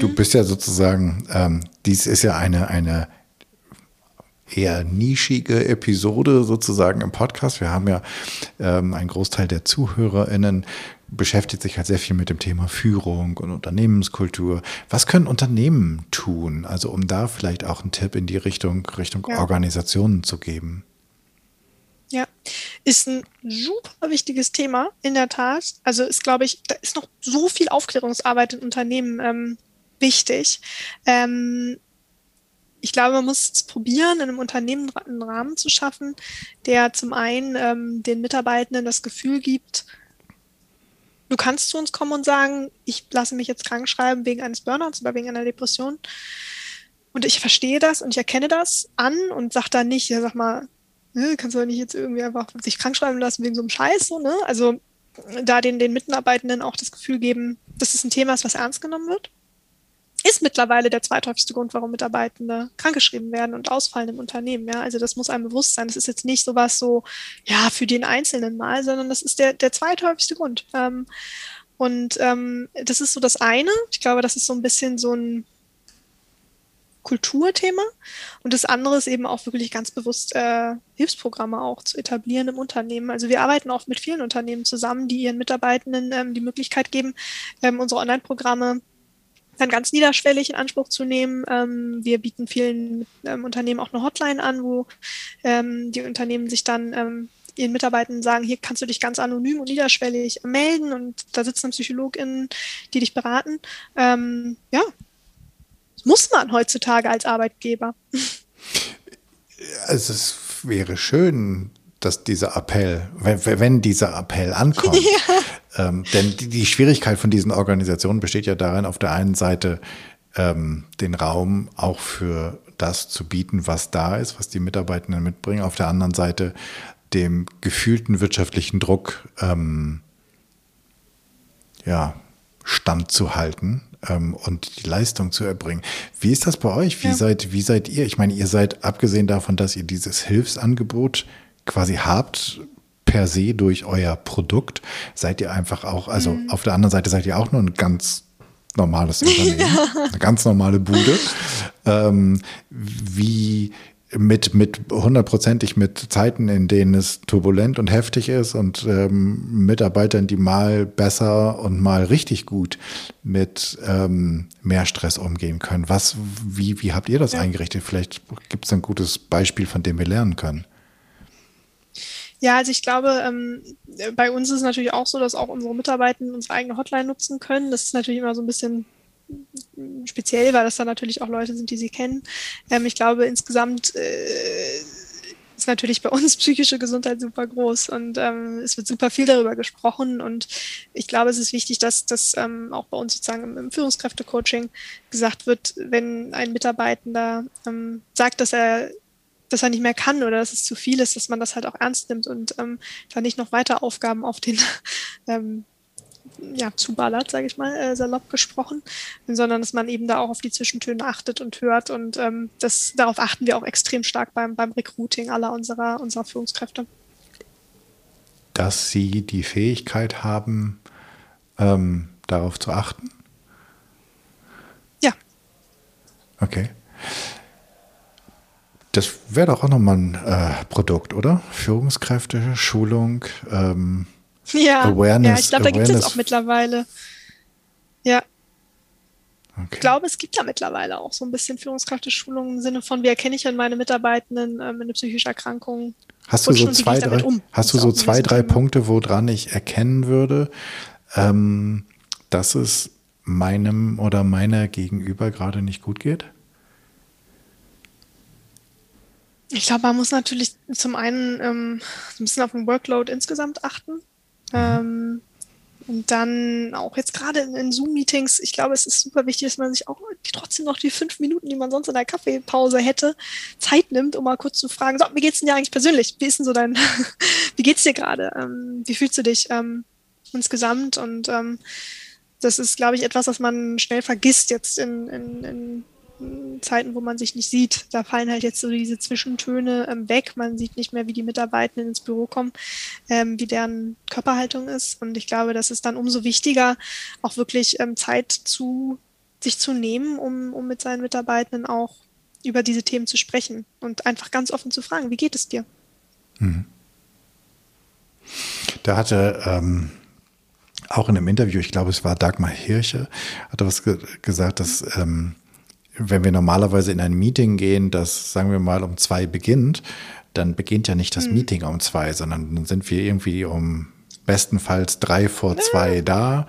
Du bist ja sozusagen, ähm, dies ist ja eine, eine eher nischige Episode sozusagen im Podcast. Wir haben ja ähm, ein Großteil der ZuhörerInnen beschäftigt sich halt sehr viel mit dem Thema Führung und Unternehmenskultur. Was können Unternehmen tun? Also um da vielleicht auch einen Tipp in die Richtung, Richtung ja. Organisationen zu geben. Ja, ist ein super wichtiges Thema, in der Tat. Also ist, glaube ich, da ist noch so viel Aufklärungsarbeit in Unternehmen ähm, wichtig. Ähm, ich glaube, man muss es probieren, in einem Unternehmen einen Rahmen zu schaffen, der zum einen ähm, den Mitarbeitenden das Gefühl gibt, du kannst zu uns kommen und sagen, ich lasse mich jetzt krank schreiben wegen eines Burnouts oder wegen einer Depression. Und ich verstehe das und ich erkenne das an und sage dann nicht, ja, sag mal, ne, kannst du doch nicht jetzt irgendwie einfach sich krank schreiben lassen wegen so einem Scheiß, so, ne? Also da den, den Mitarbeitenden auch das Gefühl geben, dass es ein Thema ist, was ernst genommen wird ist mittlerweile der zweithäufigste Grund, warum Mitarbeitende krankgeschrieben werden und ausfallen im Unternehmen. Ja, also das muss einem bewusst sein. Das ist jetzt nicht sowas so, ja, für den Einzelnen mal, sondern das ist der, der zweithäufigste Grund. Ähm, und ähm, das ist so das eine. Ich glaube, das ist so ein bisschen so ein Kulturthema. Und das andere ist eben auch wirklich ganz bewusst äh, Hilfsprogramme auch zu etablieren im Unternehmen. Also wir arbeiten auch mit vielen Unternehmen zusammen, die ihren Mitarbeitenden ähm, die Möglichkeit geben, ähm, unsere Online-Programme dann ganz niederschwellig in Anspruch zu nehmen. Ähm, wir bieten vielen ähm, Unternehmen auch eine Hotline an, wo ähm, die Unternehmen sich dann ähm, ihren Mitarbeitern sagen, hier kannst du dich ganz anonym und niederschwellig melden und da sitzen PsychologInnen, die dich beraten. Ähm, ja, das muss man heutzutage als Arbeitgeber. [LAUGHS] Also es wäre schön, dass dieser Appell, wenn, wenn dieser Appell ankommt, [LAUGHS] ja. Ähm, denn die, Schwierigkeit von diesen Organisationen besteht ja darin, auf der einen Seite ähm, den Raum auch für das zu bieten, was da ist, was die Mitarbeitenden mitbringen, auf der anderen Seite dem gefühlten wirtschaftlichen Druck ähm, ja, standzuhalten ähm, und die Leistung zu erbringen. Wie ist das bei euch? Wie, ja. seid, wie seid ihr? Ich meine, ihr seid abgesehen davon, dass ihr dieses Hilfsangebot quasi habt, per se durch euer Produkt? Seid ihr einfach auch, also mhm. auf der anderen Seite seid ihr auch nur ein ganz normales [LAUGHS] Unternehmen, ja. eine ganz normale Bude. Ähm, wie mit, mit hundertprozentig mit Zeiten, in denen es turbulent und heftig ist und ähm, Mitarbeitern, die mal besser und mal richtig gut mit ähm, mehr Stress umgehen können. Was, wie, wie habt ihr das ja. eingerichtet? Vielleicht gibt es ein gutes Beispiel, von dem wir lernen können. Ja, also ich glaube, ähm, bei uns ist es natürlich auch so, dass auch unsere Mitarbeiter unsere eigene Hotline nutzen können. Das ist natürlich immer so ein bisschen speziell, weil das dann natürlich auch Leute sind, die sie kennen. Ähm, ich glaube, insgesamt äh, ist natürlich bei uns [LAUGHS] psychische Gesundheit super groß und ähm, es wird super viel darüber gesprochen und ich glaube, es ist wichtig, dass das ähm, auch bei uns sozusagen im, im Führungskräfte-Coaching gesagt wird, wenn ein Mitarbeitender ähm, sagt, dass er dass er nicht mehr kann oder dass es zu viel ist, dass man das halt auch ernst nimmt und ähm, da nicht noch weiter Aufgaben auf den [LAUGHS] ähm, ja, zuballert, sage ich mal, äh, salopp gesprochen, sondern dass man eben da auch auf die Zwischentöne achtet und hört. Und ähm, das, darauf achten wir auch extrem stark beim, beim Recruiting aller unserer, unserer Führungskräfte. Dass sie die Fähigkeit haben, ähm, darauf zu achten? Ja. Okay. Das wäre doch auch nochmal ein äh, Produkt, oder? Führungskräfte, Schulung, ähm, ja, Awareness. Ja, ich glaube, da gibt es auch mittlerweile. Ja. Okay. Ich glaube, es gibt da mittlerweile auch so ein bisschen Führungskräfteschulungen im Sinne von, wie erkenne ich denn meine Mitarbeitenden ähm, eine psychische Erkrankung? Hast du so zwei, drei, um? hast du so zwei, drei Punkte, woran ich erkennen würde, ähm, dass es meinem oder meiner Gegenüber gerade nicht gut geht? Ich glaube, man muss natürlich zum einen ähm, ein bisschen auf den Workload insgesamt achten. Ähm, und dann auch jetzt gerade in, in Zoom-Meetings, ich glaube, es ist super wichtig, dass man sich auch trotzdem noch die fünf Minuten, die man sonst in der Kaffeepause hätte, Zeit nimmt, um mal kurz zu fragen, so, wie geht's denn dir eigentlich persönlich? Wie ist denn so dein, [LAUGHS] wie geht's dir gerade? Ähm, wie fühlst du dich ähm, insgesamt? Und ähm, das ist, glaube ich, etwas, was man schnell vergisst jetzt in, in, in Zeiten, wo man sich nicht sieht. Da fallen halt jetzt so diese Zwischentöne ähm, weg. Man sieht nicht mehr, wie die Mitarbeitenden ins Büro kommen, ähm, wie deren Körperhaltung ist. Und ich glaube, das ist dann umso wichtiger, auch wirklich ähm, Zeit zu sich zu nehmen, um, um mit seinen Mitarbeitenden auch über diese Themen zu sprechen und einfach ganz offen zu fragen, wie geht es dir? Mhm. Da hatte ähm, auch in einem Interview, ich glaube, es war Dagmar Hirsche, hatte was ge gesagt, dass ähm, wenn wir normalerweise in ein Meeting gehen, das, sagen wir mal, um zwei beginnt, dann beginnt ja nicht das mhm. Meeting um zwei, sondern dann sind wir irgendwie um bestenfalls drei vor zwei da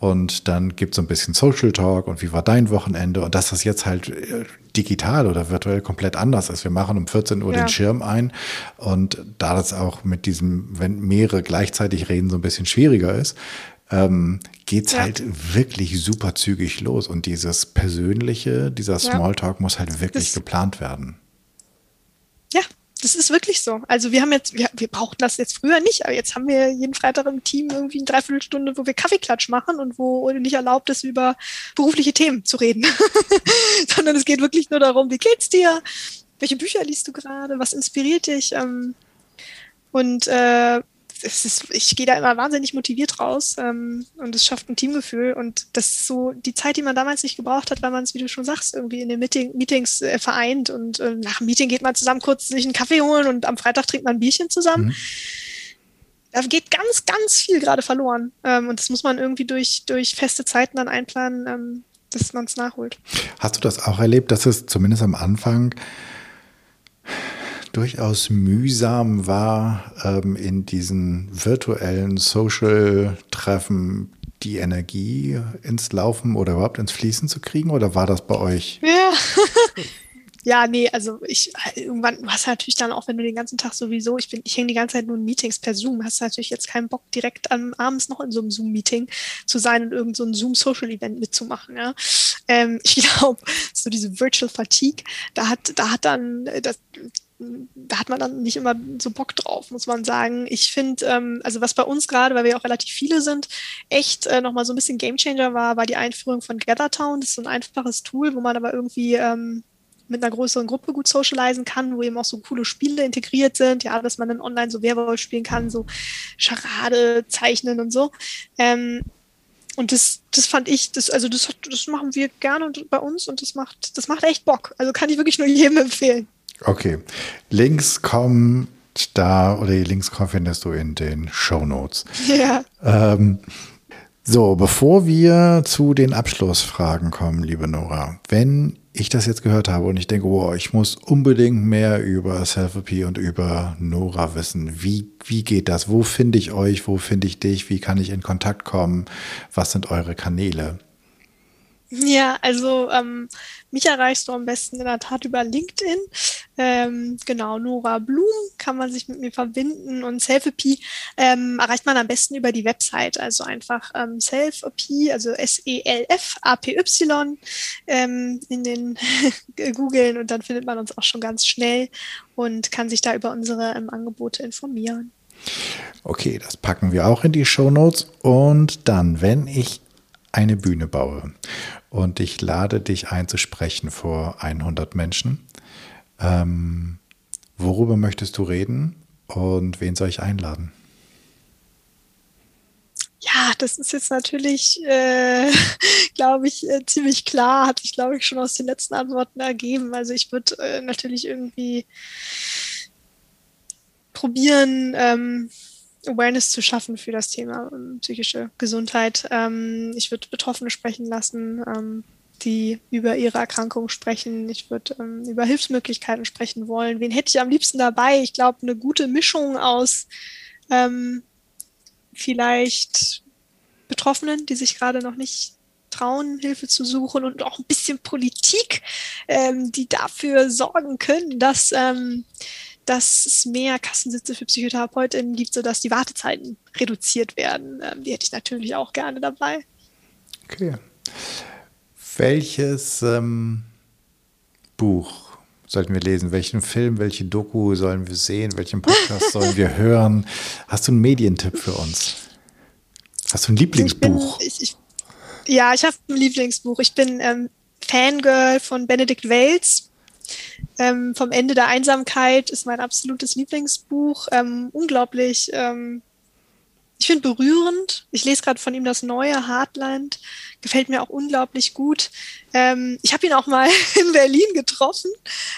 und dann gibt es so ein bisschen Social Talk und wie war dein Wochenende und dass das jetzt halt äh, digital oder virtuell komplett anders ist. Wir machen um 14 Uhr ja. den Schirm ein und da das auch mit diesem, wenn mehrere gleichzeitig reden, so ein bisschen schwieriger ist, ähm, geht's ja. halt wirklich super zügig los. Und dieses Persönliche, dieser Smalltalk ja. muss halt wirklich das, geplant werden. Ja, das ist wirklich so. Also wir haben jetzt, wir, wir brauchten das jetzt früher nicht, aber jetzt haben wir jeden Freitag im Team irgendwie eine Dreiviertelstunde, wo wir Kaffeeklatsch machen und wo nicht erlaubt ist, über berufliche Themen zu reden. [LAUGHS] Sondern es geht wirklich nur darum, wie geht's dir? Welche Bücher liest du gerade? Was inspiriert dich? Ähm, und äh, es ist, ich gehe da immer wahnsinnig motiviert raus ähm, und es schafft ein Teamgefühl und das ist so die Zeit, die man damals nicht gebraucht hat, weil man es, wie du schon sagst, irgendwie in den Meeting, Meetings äh, vereint und äh, nach dem Meeting geht man zusammen kurz sich einen Kaffee holen und am Freitag trinkt man ein Bierchen zusammen. Mhm. Da geht ganz, ganz viel gerade verloren ähm, und das muss man irgendwie durch, durch feste Zeiten dann einplanen, ähm, dass man es nachholt. Hast du das auch erlebt, dass es zumindest am Anfang durchaus mühsam war, ähm, in diesen virtuellen Social-Treffen die Energie ins Laufen oder überhaupt ins Fließen zu kriegen? Oder war das bei euch? Ja. [LAUGHS] ja, nee, also ich irgendwann du hast natürlich dann auch, wenn du den ganzen Tag sowieso, ich bin, ich hänge die ganze Zeit nur in Meetings per Zoom, hast du natürlich jetzt keinen Bock, direkt am, abends noch in so einem Zoom-Meeting zu sein und irgend so ein Zoom-Social-Event mitzumachen. Ja. Ähm, [LAUGHS] ich glaube, so diese Virtual Fatigue, da hat, da hat dann das, da hat man dann nicht immer so Bock drauf, muss man sagen. Ich finde, ähm, also was bei uns gerade, weil wir auch relativ viele sind, echt äh, nochmal so ein bisschen Gamechanger war, war die Einführung von GatherTown. Das ist so ein einfaches Tool, wo man aber irgendwie ähm, mit einer größeren Gruppe gut socialisen kann, wo eben auch so coole Spiele integriert sind, ja, dass man dann online so Werwolf spielen kann, so Charade zeichnen und so. Ähm, und das, das fand ich, das, also das, das machen wir gerne bei uns und das macht, das macht echt Bock. Also kann ich wirklich nur [LAUGHS] jedem empfehlen. Okay. Links kommen da oder die Links findest du in den Show Notes. Ja. Ähm, so, bevor wir zu den Abschlussfragen kommen, liebe Nora, wenn ich das jetzt gehört habe und ich denke, oh, ich muss unbedingt mehr über Selfie und über Nora wissen. Wie, wie geht das? Wo finde ich euch? Wo finde ich dich? Wie kann ich in Kontakt kommen? Was sind eure Kanäle? Ja, also ähm, mich erreichst du am besten in der Tat über LinkedIn. Ähm, genau, Nora Blum kann man sich mit mir verbinden und Selfie ähm, erreicht man am besten über die Website. Also einfach ähm, Selfie, also S-E-L-F-A-P-Y ähm, in den [LAUGHS] googeln und dann findet man uns auch schon ganz schnell und kann sich da über unsere ähm, Angebote informieren. Okay, das packen wir auch in die Show Notes. Und dann, wenn ich eine Bühne baue und ich lade dich ein zu sprechen vor 100 Menschen. Ähm, worüber möchtest du reden und wen soll ich einladen? Ja, das ist jetzt natürlich, äh, [LAUGHS] glaube ich, äh, ziemlich klar, hat sich, glaube ich, schon aus den letzten Antworten ergeben. Also ich würde äh, natürlich irgendwie probieren, ähm, Awareness zu schaffen für das Thema ähm, psychische Gesundheit. Ähm, ich würde Betroffene sprechen lassen, ähm, die über ihre Erkrankung sprechen. Ich würde über Hilfsmöglichkeiten sprechen wollen. Wen hätte ich am liebsten dabei? Ich glaube, eine gute Mischung aus vielleicht Betroffenen, die sich gerade noch nicht trauen, Hilfe zu suchen und auch ein bisschen Politik, die dafür sorgen können, dass dass es mehr Kassensitze für Psychotherapeutinnen gibt, sodass die Wartezeiten reduziert werden. Ähm, die hätte ich natürlich auch gerne dabei. Okay. Welches ähm, Buch sollten wir lesen? Welchen Film, welche Doku sollen wir sehen? Welchen Podcast [LAUGHS] sollen wir hören? Hast du einen Medientipp für uns? Hast du ein Lieblingsbuch? Ich bin, ich, ich, ja, ich habe ein Lieblingsbuch. Ich bin ähm, Fangirl von Benedikt Wells ähm, vom Ende der Einsamkeit ist mein absolutes Lieblingsbuch. Ähm, unglaublich, ähm, ich finde berührend. Ich lese gerade von ihm das neue Heartland. Gefällt mir auch unglaublich gut. Ähm, ich habe ihn auch mal [LAUGHS] in Berlin getroffen,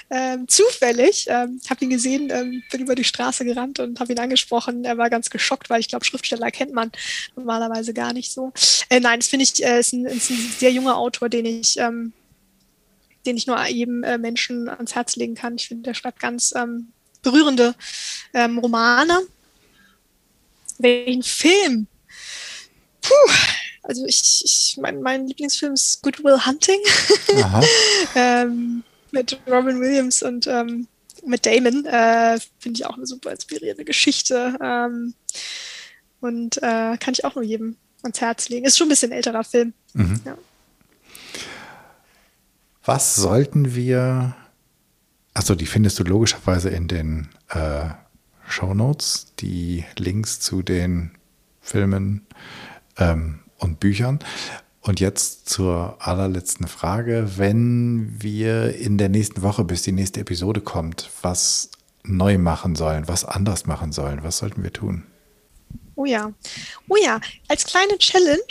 ähm, zufällig. Ähm, habe ihn gesehen, ähm, bin über die Straße gerannt und habe ihn angesprochen. Er war ganz geschockt, weil ich glaube, Schriftsteller kennt man normalerweise gar nicht so. Äh, nein, das finde ich, äh, ist, ein, ist ein sehr junger Autor, den ich den ich nur jedem äh, Menschen ans Herz legen kann. Ich finde, der schreibt ganz ähm, berührende ähm, Romane. Welchen Film? Puh, also ich, ich mein, mein Lieblingsfilm ist Good Will Hunting [LAUGHS] ähm, mit Robin Williams und ähm, mit Damon. Äh, finde ich auch eine super inspirierende Geschichte. Ähm, und äh, kann ich auch nur jedem ans Herz legen. Ist schon ein bisschen älterer Film. Mhm. Ja. Was sollten wir, achso, die findest du logischerweise in den äh, Show Notes, die Links zu den Filmen ähm, und Büchern. Und jetzt zur allerletzten Frage. Wenn wir in der nächsten Woche, bis die nächste Episode kommt, was neu machen sollen, was anders machen sollen, was sollten wir tun? Oh ja. Oh ja, als kleine Challenge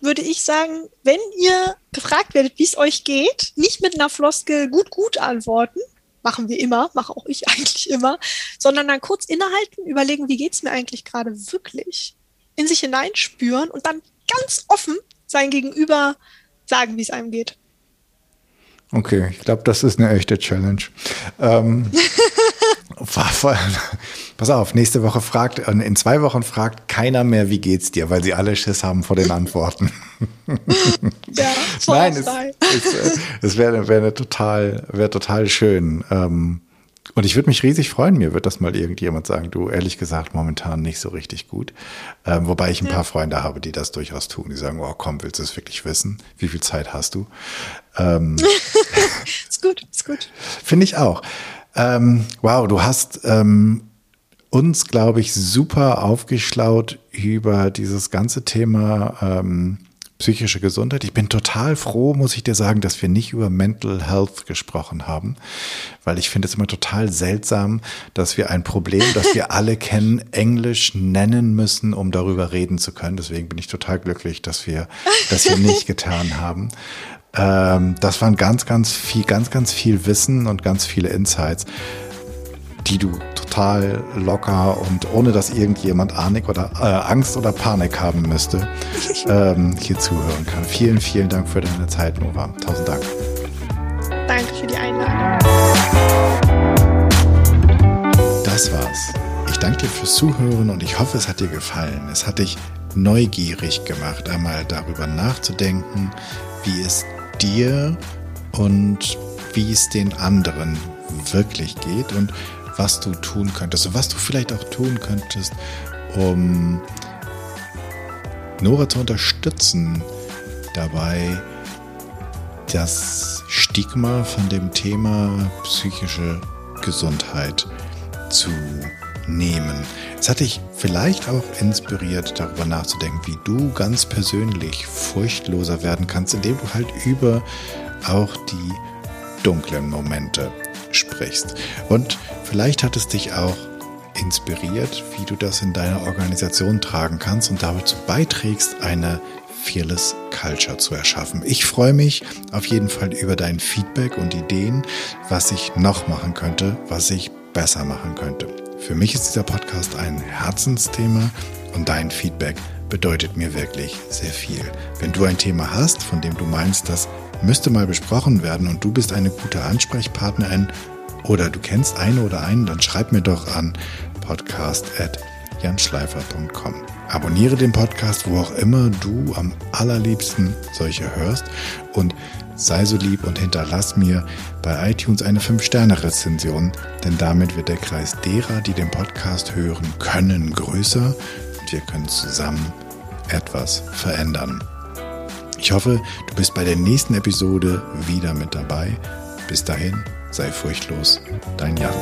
würde ich sagen, wenn ihr gefragt werdet, wie es euch geht, nicht mit einer Floskel gut, gut antworten, machen wir immer, mache auch ich [LAUGHS] eigentlich immer, sondern dann kurz innehalten, überlegen, wie geht es mir eigentlich gerade wirklich, in sich hineinspüren und dann ganz offen sein Gegenüber sagen, wie es einem geht. Okay, ich glaube, das ist eine echte Challenge. Ähm, [LAUGHS] pass auf, nächste Woche fragt, äh, in zwei Wochen fragt keiner mehr, wie geht's dir, weil sie alle Schiss haben vor den Antworten. [LAUGHS] ja, Nein, es, es, äh, es wäre wär total, wär total schön. Ähm, und ich würde mich riesig freuen, mir wird das mal irgendjemand sagen, du, ehrlich gesagt, momentan nicht so richtig gut. Ähm, wobei ich ein ja. paar Freunde habe, die das durchaus tun. Die sagen, oh komm, willst du es wirklich wissen? Wie viel Zeit hast du? Ähm, [LAUGHS] ist gut, ist gut. Finde ich auch. Ähm, wow, du hast ähm, uns, glaube ich, super aufgeschlaut über dieses ganze Thema ähm, psychische Gesundheit. Ich bin total froh, muss ich dir sagen, dass wir nicht über Mental Health gesprochen haben, weil ich finde es immer total seltsam, dass wir ein Problem, das wir [LAUGHS] alle kennen, Englisch nennen müssen, um darüber reden zu können. Deswegen bin ich total glücklich, dass wir das hier nicht [LAUGHS] getan haben. Ähm, das waren ganz, ganz viel, ganz, ganz viel Wissen und ganz viele Insights die du total locker und ohne dass irgendjemand Anik oder äh, Angst oder Panik haben müsste, [LAUGHS] ähm, hier zuhören kann. Vielen, vielen Dank für deine Zeit, Nova. Tausend Dank. Danke für die Einladung. Das war's. Ich danke dir fürs Zuhören und ich hoffe, es hat dir gefallen. Es hat dich neugierig gemacht, einmal darüber nachzudenken, wie es dir und wie es den anderen wirklich geht und was du tun könntest und was du vielleicht auch tun könntest, um Nora zu unterstützen, dabei das Stigma von dem Thema psychische Gesundheit zu nehmen. Es hat dich vielleicht auch inspiriert, darüber nachzudenken, wie du ganz persönlich furchtloser werden kannst, indem du halt über auch die dunklen Momente sprichst. Und vielleicht hat es dich auch inspiriert, wie du das in deiner Organisation tragen kannst und dazu beiträgst, eine Fearless Culture zu erschaffen. Ich freue mich auf jeden Fall über dein Feedback und Ideen, was ich noch machen könnte, was ich besser machen könnte. Für mich ist dieser Podcast ein Herzensthema und dein Feedback bedeutet mir wirklich sehr viel. Wenn du ein Thema hast, von dem du meinst, das müsste mal besprochen werden und du bist eine gute Ansprechpartnerin oder du kennst eine oder einen, dann schreib mir doch an podcast.janschleifer.com. Abonniere den Podcast, wo auch immer du am allerliebsten solche hörst und sei so lieb und hinterlass mir bei iTunes eine 5-Sterne-Rezension, denn damit wird der Kreis derer, die den Podcast hören können, größer und wir können zusammen etwas verändern. Ich hoffe, du bist bei der nächsten Episode wieder mit dabei. Bis dahin, sei furchtlos, dein Jan.